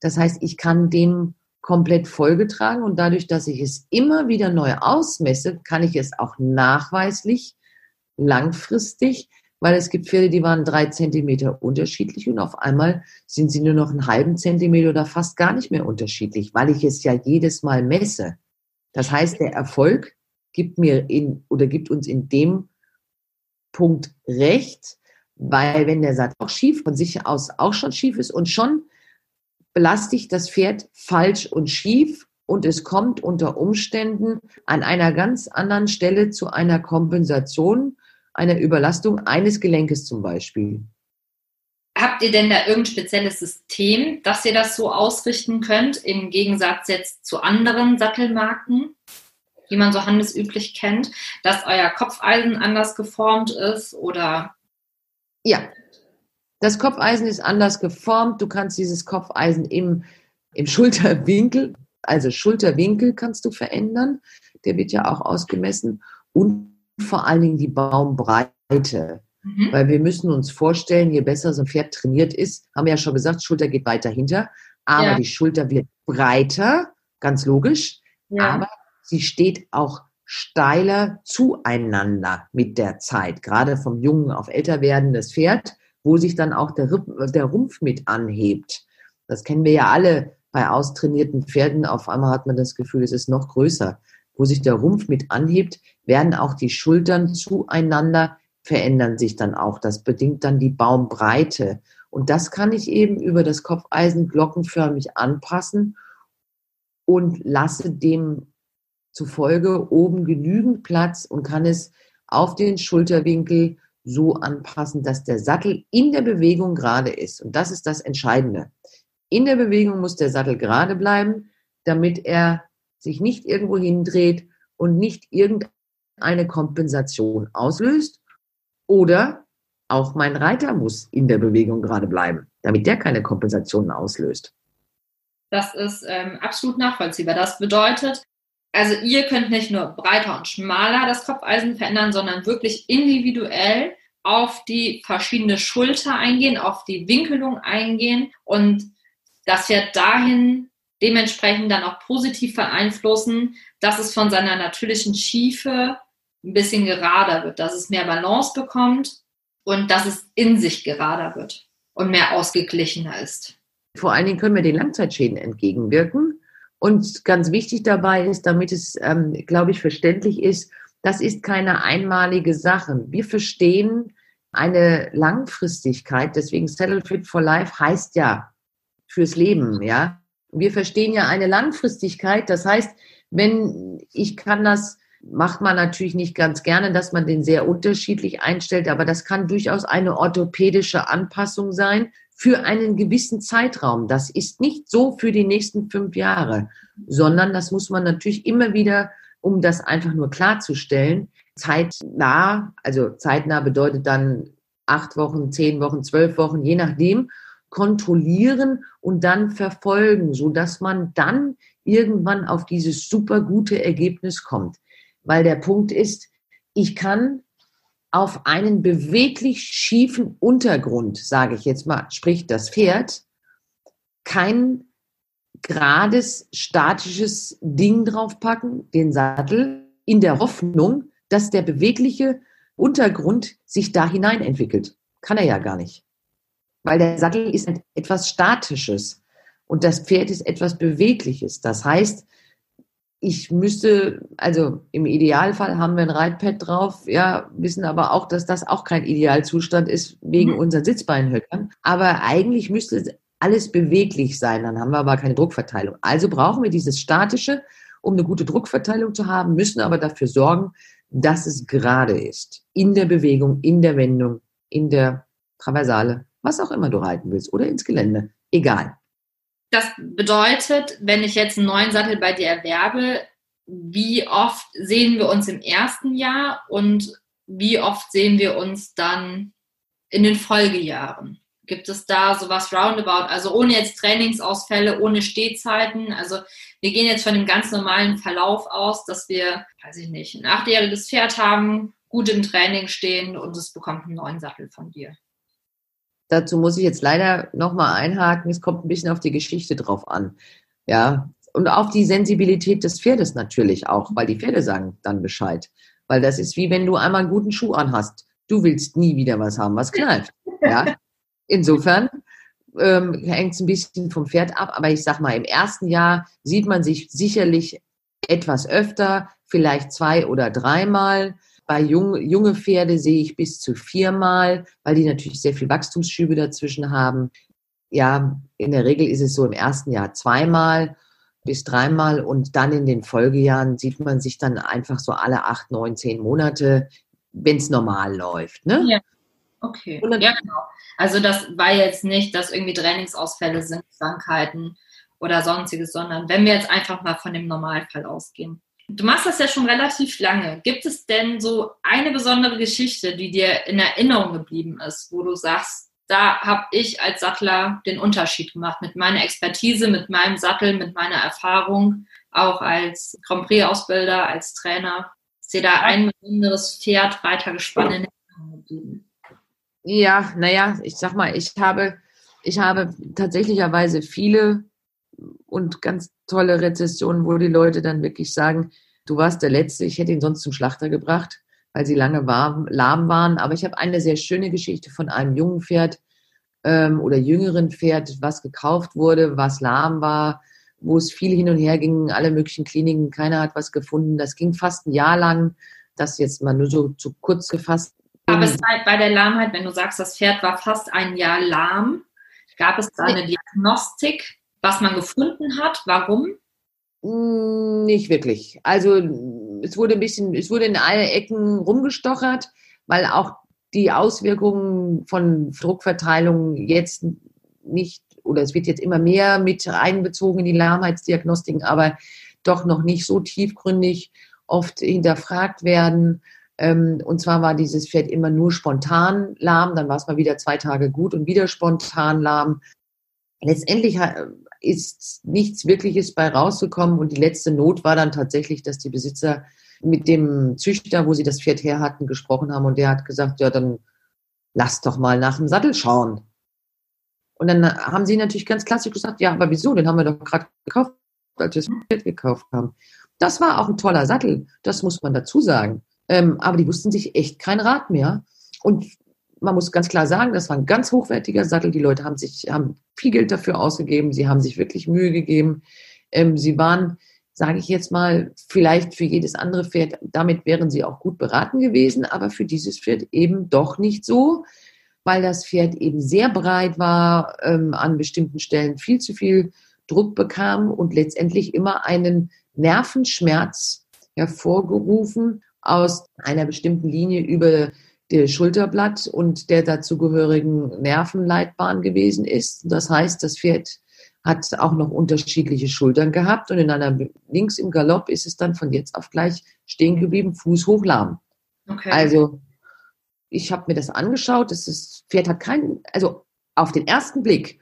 Das heißt, ich kann dem komplett vollgetragen und dadurch, dass ich es immer wieder neu ausmesse, kann ich es auch nachweislich langfristig, weil es gibt Pferde, die waren drei Zentimeter unterschiedlich und auf einmal sind sie nur noch einen halben Zentimeter oder fast gar nicht mehr unterschiedlich, weil ich es ja jedes Mal messe. Das heißt, der Erfolg gibt mir in oder gibt uns in dem Punkt recht, weil wenn der Satz auch schief von sich aus auch schon schief ist und schon belaste ich das Pferd falsch und schief und es kommt unter Umständen an einer ganz anderen Stelle zu einer Kompensation, einer Überlastung eines Gelenkes zum Beispiel. Habt ihr denn da irgendein spezielles System, dass ihr das so ausrichten könnt, im Gegensatz jetzt zu anderen Sattelmarken, die man so handelsüblich kennt, dass euer Kopfeisen anders geformt ist oder? Ja, das Kopfeisen ist anders geformt. Du kannst dieses Kopfeisen im, im Schulterwinkel, also Schulterwinkel kannst du verändern. Der wird ja auch ausgemessen. Und vor allen Dingen die Baumbreite. Mhm. Weil wir müssen uns vorstellen, je besser so ein Pferd trainiert ist, haben wir ja schon gesagt, Schulter geht weiter hinter, aber ja. die Schulter wird breiter, ganz logisch, ja. aber sie steht auch steiler zueinander mit der Zeit, gerade vom jungen auf älter werdendes Pferd wo sich dann auch der, der Rumpf mit anhebt. Das kennen wir ja alle bei austrainierten Pferden. Auf einmal hat man das Gefühl, es ist noch größer. Wo sich der Rumpf mit anhebt, werden auch die Schultern zueinander, verändern sich dann auch. Das bedingt dann die Baumbreite. Und das kann ich eben über das Kopfeisen glockenförmig anpassen und lasse dem zufolge oben genügend Platz und kann es auf den Schulterwinkel so anpassen, dass der Sattel in der Bewegung gerade ist. Und das ist das Entscheidende. In der Bewegung muss der Sattel gerade bleiben, damit er sich nicht irgendwo hindreht und nicht irgendeine Kompensation auslöst. Oder auch mein Reiter muss in der Bewegung gerade bleiben, damit der keine Kompensationen auslöst. Das ist ähm, absolut nachvollziehbar. Das bedeutet, also ihr könnt nicht nur breiter und schmaler das Kopfeisen verändern, sondern wirklich individuell auf die verschiedene Schulter eingehen, auf die Winkelung eingehen und das Pferd dahin dementsprechend dann auch positiv beeinflussen, dass es von seiner natürlichen Schiefe ein bisschen gerader wird, dass es mehr Balance bekommt und dass es in sich gerader wird und mehr ausgeglichener ist. Vor allen Dingen können wir den Langzeitschäden entgegenwirken und ganz wichtig dabei ist, damit es, ähm, glaube ich, verständlich ist, das ist keine einmalige Sache. Wir verstehen eine Langfristigkeit, deswegen Settle Fit for Life heißt ja fürs Leben, ja. Wir verstehen ja eine Langfristigkeit, das heißt, wenn ich kann das, macht man natürlich nicht ganz gerne, dass man den sehr unterschiedlich einstellt, aber das kann durchaus eine orthopädische Anpassung sein für einen gewissen Zeitraum. Das ist nicht so für die nächsten fünf Jahre, sondern das muss man natürlich immer wieder, um das einfach nur klarzustellen, zeitnah, also zeitnah bedeutet dann acht Wochen, zehn Wochen, zwölf Wochen, je nachdem, kontrollieren und dann verfolgen, so dass man dann irgendwann auf dieses super gute Ergebnis kommt. Weil der Punkt ist, ich kann auf einen beweglich schiefen Untergrund, sage ich jetzt mal, sprich das Pferd, kein gerades, statisches Ding draufpacken, den Sattel, in der Hoffnung, dass der bewegliche Untergrund sich da hinein entwickelt. Kann er ja gar nicht. Weil der Sattel ist etwas Statisches und das Pferd ist etwas Bewegliches. Das heißt, ich müsste, also im Idealfall haben wir ein Reitpad drauf, ja, wissen aber auch, dass das auch kein Idealzustand ist wegen mhm. unseren Sitzbeinhöckern. Aber eigentlich müsste alles beweglich sein, dann haben wir aber keine Druckverteilung. Also brauchen wir dieses Statische, um eine gute Druckverteilung zu haben, müssen aber dafür sorgen, dass es gerade ist. In der Bewegung, in der Wendung, in der Traversale, was auch immer du reiten willst oder ins Gelände. Egal. das bedeutet, wenn ich jetzt einen neuen Sattel bei dir erwerbe, wie oft sehen wir uns im ersten Jahr und wie oft sehen wir uns dann in den Folgejahren? Gibt es da sowas roundabout? Also ohne jetzt Trainingsausfälle, ohne Stehzeiten. Also wir gehen jetzt von dem ganz normalen Verlauf aus, dass wir, weiß ich nicht, ein achtjähriges Pferd haben, gut im Training stehen und es bekommt einen neuen Sattel von dir. Dazu muss ich jetzt leider nochmal einhaken. Es kommt ein bisschen auf die Geschichte drauf an. Ja, und auf die Sensibilität des Pferdes natürlich auch, weil die Pferde sagen dann Bescheid. Weil das ist wie wenn du einmal einen guten Schuh anhast. Du willst nie wieder was haben, was knallt. Ja. Insofern ähm, hängt es ein bisschen vom Pferd ab, aber ich sag mal, im ersten Jahr sieht man sich sicherlich etwas öfter, vielleicht zwei oder dreimal. Bei jung, junge Pferde sehe ich bis zu viermal, weil die natürlich sehr viel Wachstumsschübe dazwischen haben. Ja, in der Regel ist es so im ersten Jahr zweimal bis dreimal und dann in den Folgejahren sieht man sich dann einfach so alle acht, neun, zehn Monate, wenn es normal läuft. Ne? Ja. Okay. ja, genau. Also das war jetzt nicht, dass irgendwie Trainingsausfälle sind, Krankheiten oder sonstiges, sondern wenn wir jetzt einfach mal von dem Normalfall ausgehen. Du machst das ja schon relativ lange. Gibt es denn so eine besondere Geschichte, die dir in Erinnerung geblieben ist, wo du sagst, da habe ich als Sattler den Unterschied gemacht mit meiner Expertise, mit meinem Sattel, mit meiner Erfahrung, auch als Grand Prix-Ausbilder, als Trainer. Ist dir da ein besonderes Pferd weiter gespannt in Erinnerung geblieben? Ja, naja, ich sag mal, ich habe, ich habe tatsächlicherweise viele und ganz tolle Rezessionen, wo die Leute dann wirklich sagen, du warst der Letzte, ich hätte ihn sonst zum Schlachter gebracht weil sie lange warm, lahm waren. Aber ich habe eine sehr schöne Geschichte von einem jungen Pferd ähm, oder jüngeren Pferd, was gekauft wurde, was lahm war, wo es viel hin und her ging, alle möglichen Kliniken, keiner hat was gefunden. Das ging fast ein Jahr lang. Das jetzt mal nur so zu kurz gefasst. Aber es bei, bei der Lahmheit, wenn du sagst, das Pferd war fast ein Jahr lahm, gab es da eine Diagnostik, was man gefunden hat? Warum? Hm, nicht wirklich. Also es wurde ein bisschen, es wurde in alle Ecken rumgestochert, weil auch die Auswirkungen von Druckverteilung jetzt nicht, oder es wird jetzt immer mehr mit einbezogen in die Lahmheitsdiagnostiken, aber doch noch nicht so tiefgründig oft hinterfragt werden. Ähm, und zwar war dieses Pferd immer nur spontan lahm, dann war es mal wieder zwei Tage gut und wieder spontan lahm. Letztendlich ist nichts Wirkliches bei rausgekommen. Und die letzte Not war dann tatsächlich, dass die Besitzer mit dem Züchter, wo sie das Pferd her hatten, gesprochen haben. Und der hat gesagt, ja, dann lass doch mal nach dem Sattel schauen. Und dann haben sie natürlich ganz klassisch gesagt, ja, aber wieso? Den haben wir doch gerade gekauft, als wir das Pferd gekauft haben. Das war auch ein toller Sattel, das muss man dazu sagen. Ähm, aber die wussten sich echt kein Rat mehr. Und man muss ganz klar sagen, das war ein ganz hochwertiger Sattel. Die Leute haben sich, haben viel Geld dafür ausgegeben. Sie haben sich wirklich Mühe gegeben. Ähm, sie waren, sage ich jetzt mal, vielleicht für jedes andere Pferd, damit wären sie auch gut beraten gewesen, aber für dieses Pferd eben doch nicht so, weil das Pferd eben sehr breit war, ähm, an bestimmten Stellen viel zu viel Druck bekam und letztendlich immer einen Nervenschmerz hervorgerufen aus einer bestimmten Linie über Schulterblatt und der dazugehörigen Nervenleitbahn gewesen ist. Das heißt, das Pferd hat auch noch unterschiedliche Schultern gehabt und in einer links im Galopp ist es dann von jetzt auf gleich stehen geblieben, Fuß hoch lahm. Okay. Also ich habe mir das angeschaut, das ist, Pferd hat keinen, also auf den ersten Blick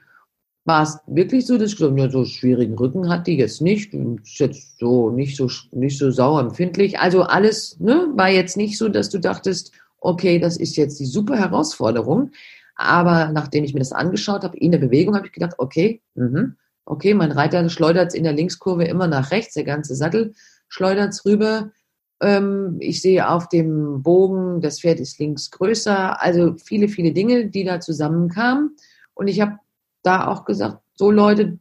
war es wirklich so, dass ich gesagt, so schwierigen Rücken hat die jetzt nicht, ist jetzt so nicht so nicht so sauer empfindlich. Also alles ne, war jetzt nicht so, dass du dachtest, okay, das ist jetzt die super Herausforderung. Aber nachdem ich mir das angeschaut habe, in der Bewegung, habe ich gedacht, okay, mh, okay, mein Reiter schleudert es in der Linkskurve immer nach rechts, der ganze Sattel schleudert es rüber. Ähm, ich sehe auf dem Bogen, das Pferd ist links größer. Also viele, viele Dinge, die da zusammenkamen. Und ich habe da auch gesagt, so Leute,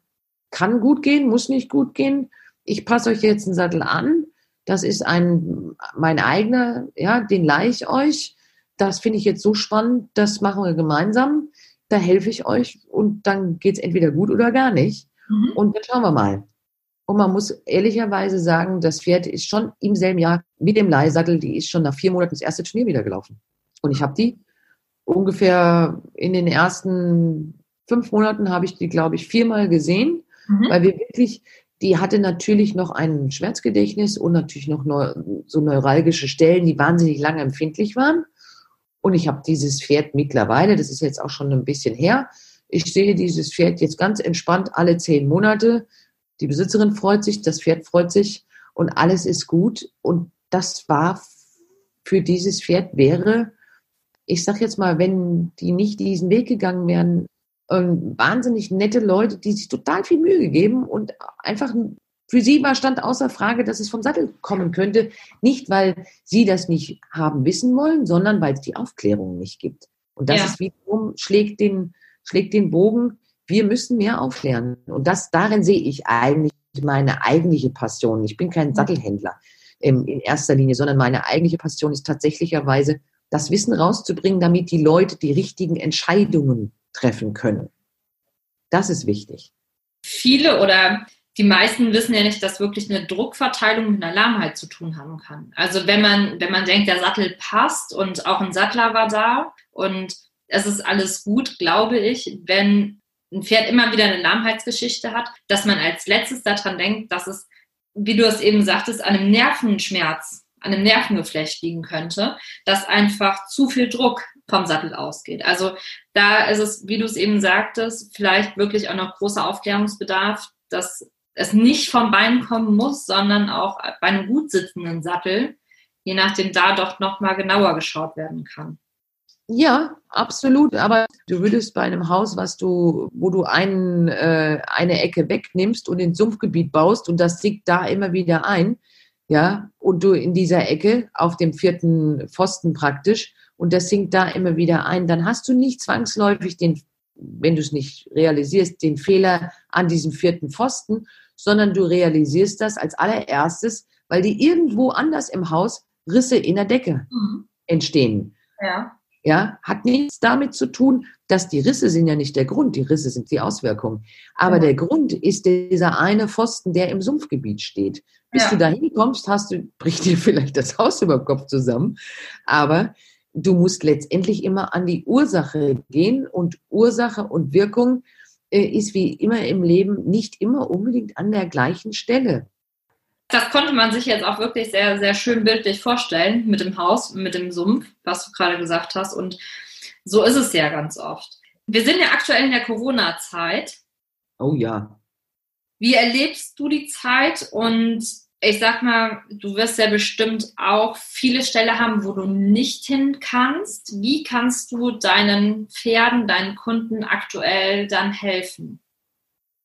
kann gut gehen, muss nicht gut gehen. Ich passe euch jetzt einen Sattel an das ist ein, mein eigener, ja, den leih ich euch. Das finde ich jetzt so spannend, das machen wir gemeinsam. Da helfe ich euch und dann geht es entweder gut oder gar nicht. Mhm. Und dann schauen wir mal. Und man muss ehrlicherweise sagen, das Pferd ist schon im selben Jahr mit dem Leihsattel, die ist schon nach vier Monaten das erste Turnier wieder gelaufen. Und ich habe die ungefähr in den ersten fünf Monaten habe ich die, glaube ich, viermal gesehen. mhm. weil wir wirklich, die hatte natürlich noch ein Schmerzgedächtnis und natürlich noch neu, so neuralgische Stellen, die wahnsinnig lange empfindlich waren. Und ich habe dieses Pferd mittlerweile, das ist jetzt auch schon ein bisschen her, ich sehe dieses Pferd jetzt ganz entspannt alle zehn Monate. Die Besitzerin freut sich, das Pferd freut sich und alles ist gut. Und das war für dieses Pferd wäre, ich sag jetzt mal, wenn die nicht diesen Weg gegangen wären, ähm, wahnsinnig nette Leute, die sich total viel Mühe gegeben und einfach für sie war stand außer Frage, dass es vom Sattel kommen könnte. Nicht, weil sie das nicht haben wissen wollen, sondern weil es die Aufklärung nicht gibt. Und das ja. ist wiederum, schlägt den, schlägt den Bogen. Wir müssen mehr aufklären. Und das, darin sehe ich eigentlich meine eigentliche Passion. Ich bin kein mhm. Sattelhändler in, in erster Linie, sondern meine eigentliche Passion ist tatsächlicherweise, das Wissen rauszubringen, damit die Leute die richtigen Entscheidungen treffen können. Das ist wichtig. Viele oder die meisten wissen ja nicht, dass wirklich eine Druckverteilung mit einer Lahmheit zu tun haben kann. Also wenn man, wenn man denkt, der Sattel passt und auch ein Sattler war da und es ist alles gut, glaube ich, wenn ein Pferd immer wieder eine Lahmheitsgeschichte hat, dass man als letztes daran denkt, dass es, wie du es eben sagtest, an einem Nervenschmerz, an einem Nervengeflecht liegen könnte, dass einfach zu viel Druck vom Sattel ausgeht. Also da ist es, wie du es eben sagtest, vielleicht wirklich auch noch großer Aufklärungsbedarf, dass es nicht vom Bein kommen muss, sondern auch bei einem gut sitzenden Sattel, je nachdem da doch noch mal genauer geschaut werden kann. Ja, absolut. Aber du würdest bei einem Haus, was du, wo du einen, äh, eine Ecke wegnimmst und ins Sumpfgebiet baust und das sinkt da immer wieder ein, ja, und du in dieser Ecke auf dem vierten Pfosten praktisch und das sinkt da immer wieder ein, dann hast du nicht zwangsläufig den, wenn du es nicht realisierst, den Fehler an diesem vierten Pfosten, sondern du realisierst das als allererstes, weil die irgendwo anders im Haus Risse in der Decke mhm. entstehen. Ja. Ja, hat nichts damit zu tun, dass die Risse sind ja nicht der Grund, die Risse sind die Auswirkung. Aber ja. der Grund ist dieser eine Pfosten, der im Sumpfgebiet steht. Bis ja. du dahin kommst, hast du, bricht dir vielleicht das Haus über Kopf zusammen. Aber du musst letztendlich immer an die Ursache gehen und Ursache und Wirkung äh, ist wie immer im Leben nicht immer unbedingt an der gleichen Stelle das konnte man sich jetzt auch wirklich sehr, sehr schön bildlich vorstellen mit dem Haus, mit dem Sumpf, was du gerade gesagt hast. Und so ist es ja ganz oft. Wir sind ja aktuell in der Corona-Zeit. Oh ja. Wie erlebst du die Zeit? Und ich sag mal, du wirst ja bestimmt auch viele Stellen haben, wo du nicht hin kannst. Wie kannst du deinen Pferden, deinen Kunden aktuell dann helfen?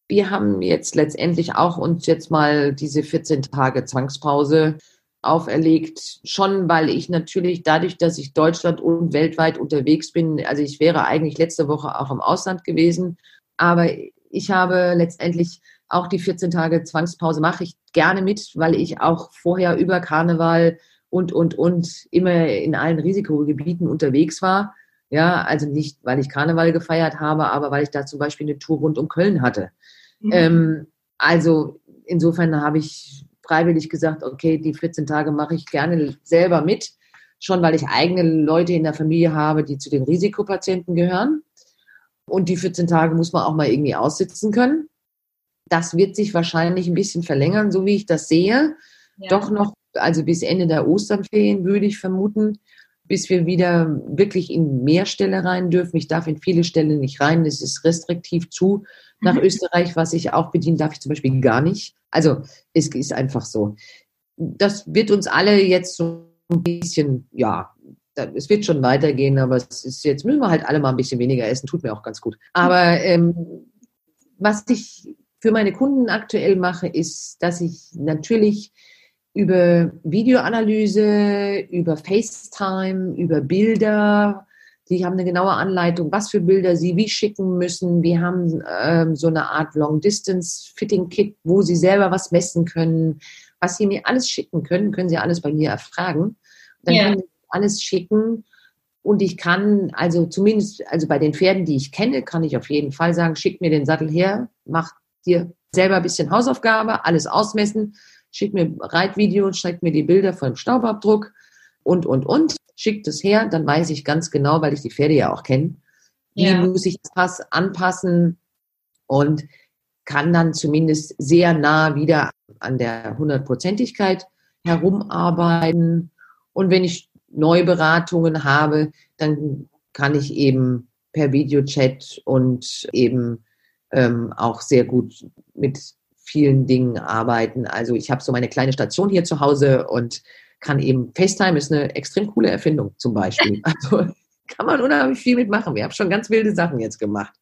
Wir haben jetzt letztendlich auch uns jetzt mal diese 14 Tage Zwangspause auferlegt, schon weil ich natürlich dadurch, dass ich Deutschland und weltweit unterwegs bin, also ich wäre eigentlich letzte Woche auch im Ausland gewesen, aber ich habe letztendlich auch die 14 Tage Zwangspause mache ich gerne mit, weil ich auch vorher über Karneval und, und, und immer in allen Risikogebieten unterwegs war. Ja, also nicht, weil ich Karneval gefeiert habe, aber weil ich da zum Beispiel eine Tour rund um Köln hatte. Mhm. Ähm, also insofern habe ich freiwillig gesagt, okay, die 14 Tage mache ich gerne selber mit, schon weil ich eigene Leute in der Familie habe, die zu den Risikopatienten gehören. Und die 14 Tage muss man auch mal irgendwie aussitzen können. Das wird sich wahrscheinlich ein bisschen verlängern, so wie ich das sehe. Ja. Doch noch, also bis Ende der Osternferien würde ich vermuten, bis wir wieder wirklich in mehr Ställe rein dürfen. Ich darf in viele Ställe nicht rein. Es ist restriktiv zu nach mhm. Österreich, was ich auch bedienen darf ich zum Beispiel gar nicht. Also es ist einfach so. Das wird uns alle jetzt so ein bisschen, ja, es wird schon weitergehen, aber es ist jetzt müssen wir halt alle mal ein bisschen weniger essen, tut mir auch ganz gut. Aber ähm, was ich für meine Kunden aktuell mache, ist, dass ich natürlich über Videoanalyse, über FaceTime, über Bilder, Sie haben eine genaue Anleitung, was für Bilder Sie wie schicken müssen. Wir haben ähm, so eine Art Long-Distance-Fitting-Kit, wo Sie selber was messen können. Was Sie mir alles schicken können, können Sie alles bei mir erfragen. Dann yeah. können Sie alles schicken. Und ich kann, also zumindest, also bei den Pferden, die ich kenne, kann ich auf jeden Fall sagen, schick mir den Sattel her, mach dir selber ein bisschen Hausaufgabe, alles ausmessen, schick mir Reitvideos, schick mir die Bilder vom Staubabdruck und, und, und schickt es her, dann weiß ich ganz genau, weil ich die Pferde ja auch kenne, wie ja. muss ich das Pass anpassen. Und kann dann zumindest sehr nah wieder an der Hundertprozentigkeit herumarbeiten. Und wenn ich Neuberatungen habe, dann kann ich eben per Videochat und eben ähm, auch sehr gut mit vielen Dingen arbeiten. Also ich habe so meine kleine Station hier zu Hause und kann eben, FaceTime ist eine extrem coole Erfindung zum Beispiel. Also kann man unheimlich viel mitmachen. Wir haben schon ganz wilde Sachen jetzt gemacht.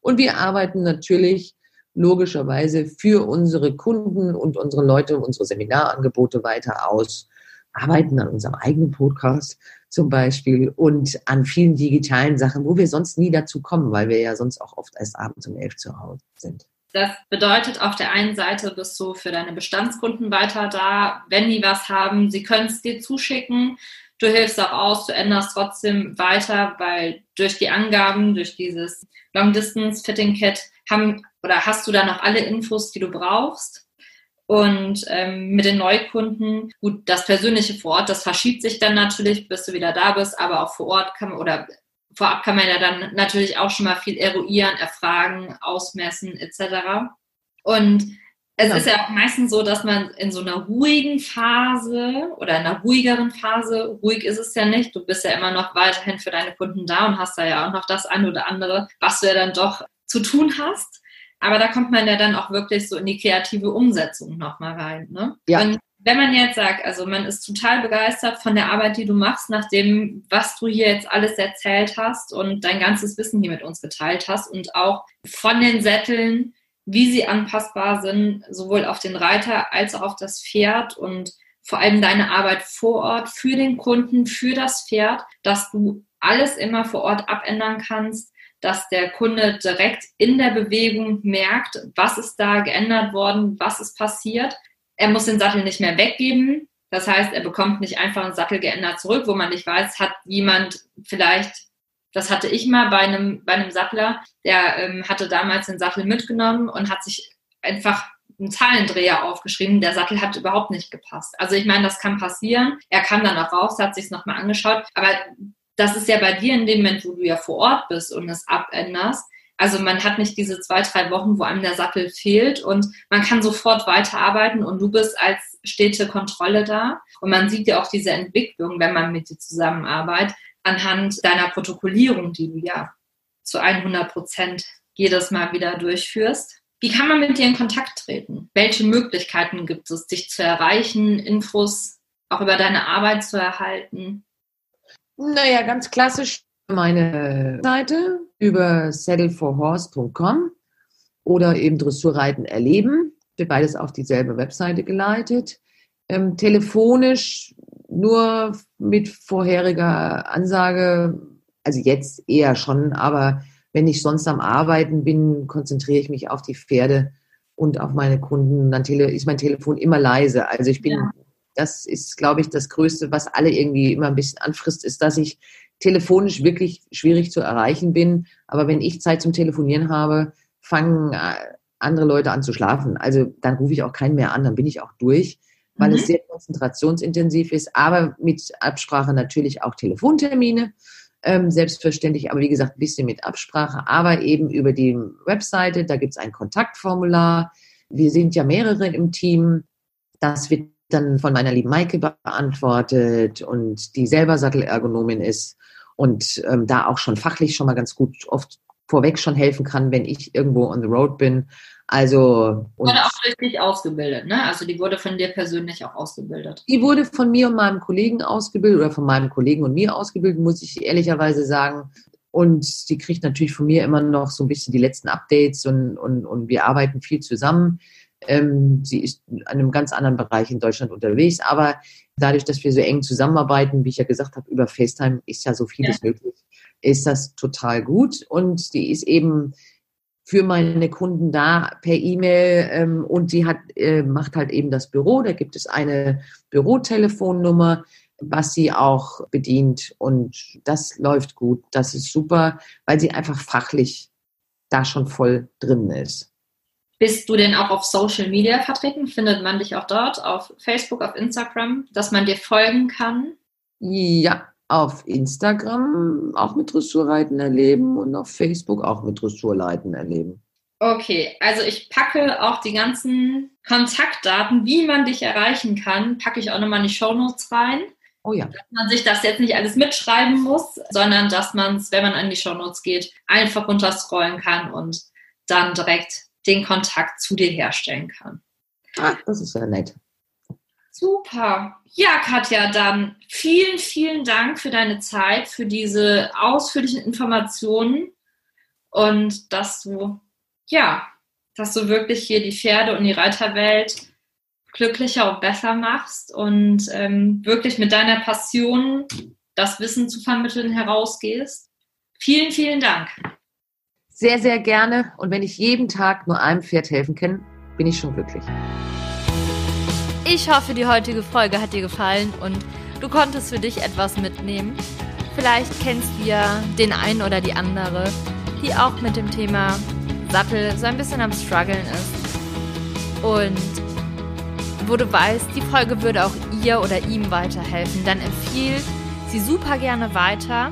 Und wir arbeiten natürlich logischerweise für unsere Kunden und unsere Leute, unsere Seminarangebote weiter aus, arbeiten an unserem eigenen Podcast zum Beispiel und an vielen digitalen Sachen, wo wir sonst nie dazu kommen, weil wir ja sonst auch oft erst abends um elf zu Hause sind. Das bedeutet, auf der einen Seite bist du für deine Bestandskunden weiter da. Wenn die was haben, sie können es dir zuschicken. Du hilfst auch aus, du änderst trotzdem weiter, weil durch die Angaben, durch dieses Long Distance Fitting Kit haben oder hast du da noch alle Infos, die du brauchst. Und ähm, mit den Neukunden, gut, das Persönliche vor Ort, das verschiebt sich dann natürlich, bis du wieder da bist, aber auch vor Ort kann man, oder vorab kann man ja dann natürlich auch schon mal viel eruieren, erfragen, ausmessen etc. Und es ja. ist ja auch meistens so, dass man in so einer ruhigen Phase oder in einer ruhigeren Phase, ruhig ist es ja nicht, du bist ja immer noch weiterhin für deine Kunden da und hast da ja auch noch das eine oder andere, was du ja dann doch zu tun hast. Aber da kommt man ja dann auch wirklich so in die kreative Umsetzung nochmal rein. Ne? Ja. Und wenn man jetzt sagt, also man ist total begeistert von der Arbeit, die du machst, nach dem, was du hier jetzt alles erzählt hast und dein ganzes Wissen hier mit uns geteilt hast und auch von den Sätteln, wie sie anpassbar sind, sowohl auf den Reiter als auch auf das Pferd und vor allem deine Arbeit vor Ort für den Kunden, für das Pferd, dass du alles immer vor Ort abändern kannst, dass der Kunde direkt in der Bewegung merkt, was ist da geändert worden, was ist passiert. Er muss den Sattel nicht mehr weggeben. Das heißt, er bekommt nicht einfach einen Sattel geändert zurück, wo man nicht weiß, hat jemand vielleicht, das hatte ich mal bei einem, bei einem Sattler, der ähm, hatte damals den Sattel mitgenommen und hat sich einfach einen Zahlendreher aufgeschrieben. Der Sattel hat überhaupt nicht gepasst. Also ich meine, das kann passieren. Er kam dann auch raus, hat sich nochmal angeschaut. Aber das ist ja bei dir in dem Moment, wo du ja vor Ort bist und es abänderst. Also man hat nicht diese zwei, drei Wochen, wo einem der Sattel fehlt und man kann sofort weiterarbeiten und du bist als stete Kontrolle da. Und man sieht ja auch diese Entwicklung, wenn man mit dir zusammenarbeitet, anhand deiner Protokollierung, die du ja zu 100 Prozent jedes Mal wieder durchführst. Wie kann man mit dir in Kontakt treten? Welche Möglichkeiten gibt es, dich zu erreichen, Infos auch über deine Arbeit zu erhalten? Naja, ganz klassisch meine Seite über saddleforhorse.com oder eben Dressurreiten erleben. Wird beides auf dieselbe Webseite geleitet. Ähm, telefonisch nur mit vorheriger Ansage, also jetzt eher schon, aber wenn ich sonst am Arbeiten bin, konzentriere ich mich auf die Pferde und auf meine Kunden. Dann ist mein Telefon immer leise. Also ich bin ja das ist, glaube ich, das Größte, was alle irgendwie immer ein bisschen anfrisst, ist, dass ich telefonisch wirklich schwierig zu erreichen bin. Aber wenn ich Zeit zum Telefonieren habe, fangen äh, andere Leute an zu schlafen. Also dann rufe ich auch keinen mehr an, dann bin ich auch durch, weil mhm. es sehr konzentrationsintensiv ist, aber mit Absprache natürlich auch Telefontermine. Ähm, selbstverständlich, aber wie gesagt, ein bisschen mit Absprache, aber eben über die Webseite, da gibt es ein Kontaktformular. Wir sind ja mehrere im Team. Das wird dann von meiner lieben Maike beantwortet und die selber Sattelergonomin ist und ähm, da auch schon fachlich schon mal ganz gut oft vorweg schon helfen kann, wenn ich irgendwo on the road bin. Also und wurde auch richtig ausgebildet, ne? Also die wurde von dir persönlich auch ausgebildet. Die wurde von mir und meinem Kollegen ausgebildet oder von meinem Kollegen und mir ausgebildet, muss ich ehrlicherweise sagen. Und die kriegt natürlich von mir immer noch so ein bisschen die letzten Updates und, und, und wir arbeiten viel zusammen. Ähm, sie ist in einem ganz anderen Bereich in Deutschland unterwegs, aber dadurch, dass wir so eng zusammenarbeiten, wie ich ja gesagt habe, über FaceTime ist ja so vieles ja. möglich, ist das total gut und die ist eben für meine Kunden da per E-Mail ähm, und die hat, äh, macht halt eben das Büro. Da gibt es eine Bürotelefonnummer, was sie auch bedient und das läuft gut. Das ist super, weil sie einfach fachlich da schon voll drin ist. Bist du denn auch auf Social Media vertreten? Findet man dich auch dort auf Facebook, auf Instagram, dass man dir folgen kann? Ja, auf Instagram auch mit Dressurreiten erleben und auf Facebook auch mit Dressurleiten erleben. Okay, also ich packe auch die ganzen Kontaktdaten, wie man dich erreichen kann, packe ich auch nochmal in die Shownotes rein. Oh ja. Dass man sich das jetzt nicht alles mitschreiben muss, sondern dass man es, wenn man an die Shownotes geht, einfach runterscrollen kann und dann direkt den Kontakt zu dir herstellen kann. Ah, das ist ja nett. Super. Ja, Katja, dann vielen, vielen Dank für deine Zeit, für diese ausführlichen Informationen und dass du, ja, dass du wirklich hier die Pferde und die Reiterwelt glücklicher und besser machst und ähm, wirklich mit deiner Passion das Wissen zu vermitteln herausgehst. Vielen, vielen Dank. Sehr, sehr gerne. Und wenn ich jeden Tag nur einem Pferd helfen kann, bin ich schon glücklich. Ich hoffe, die heutige Folge hat dir gefallen und du konntest für dich etwas mitnehmen. Vielleicht kennst du ja den einen oder die andere, die auch mit dem Thema Sattel so ein bisschen am struggeln ist. Und wo du weißt, die Folge würde auch ihr oder ihm weiterhelfen, dann empfiehl sie super gerne weiter.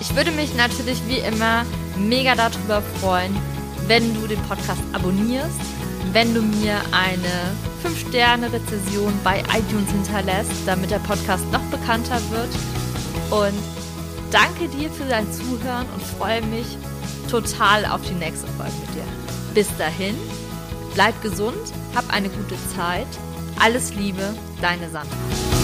Ich würde mich natürlich wie immer mega darüber freuen, wenn du den Podcast abonnierst, wenn du mir eine 5-Sterne-Rezession bei iTunes hinterlässt, damit der Podcast noch bekannter wird. Und danke dir für dein Zuhören und freue mich total auf die nächste Folge mit dir. Bis dahin, bleib gesund, hab eine gute Zeit. Alles Liebe, deine Sandra.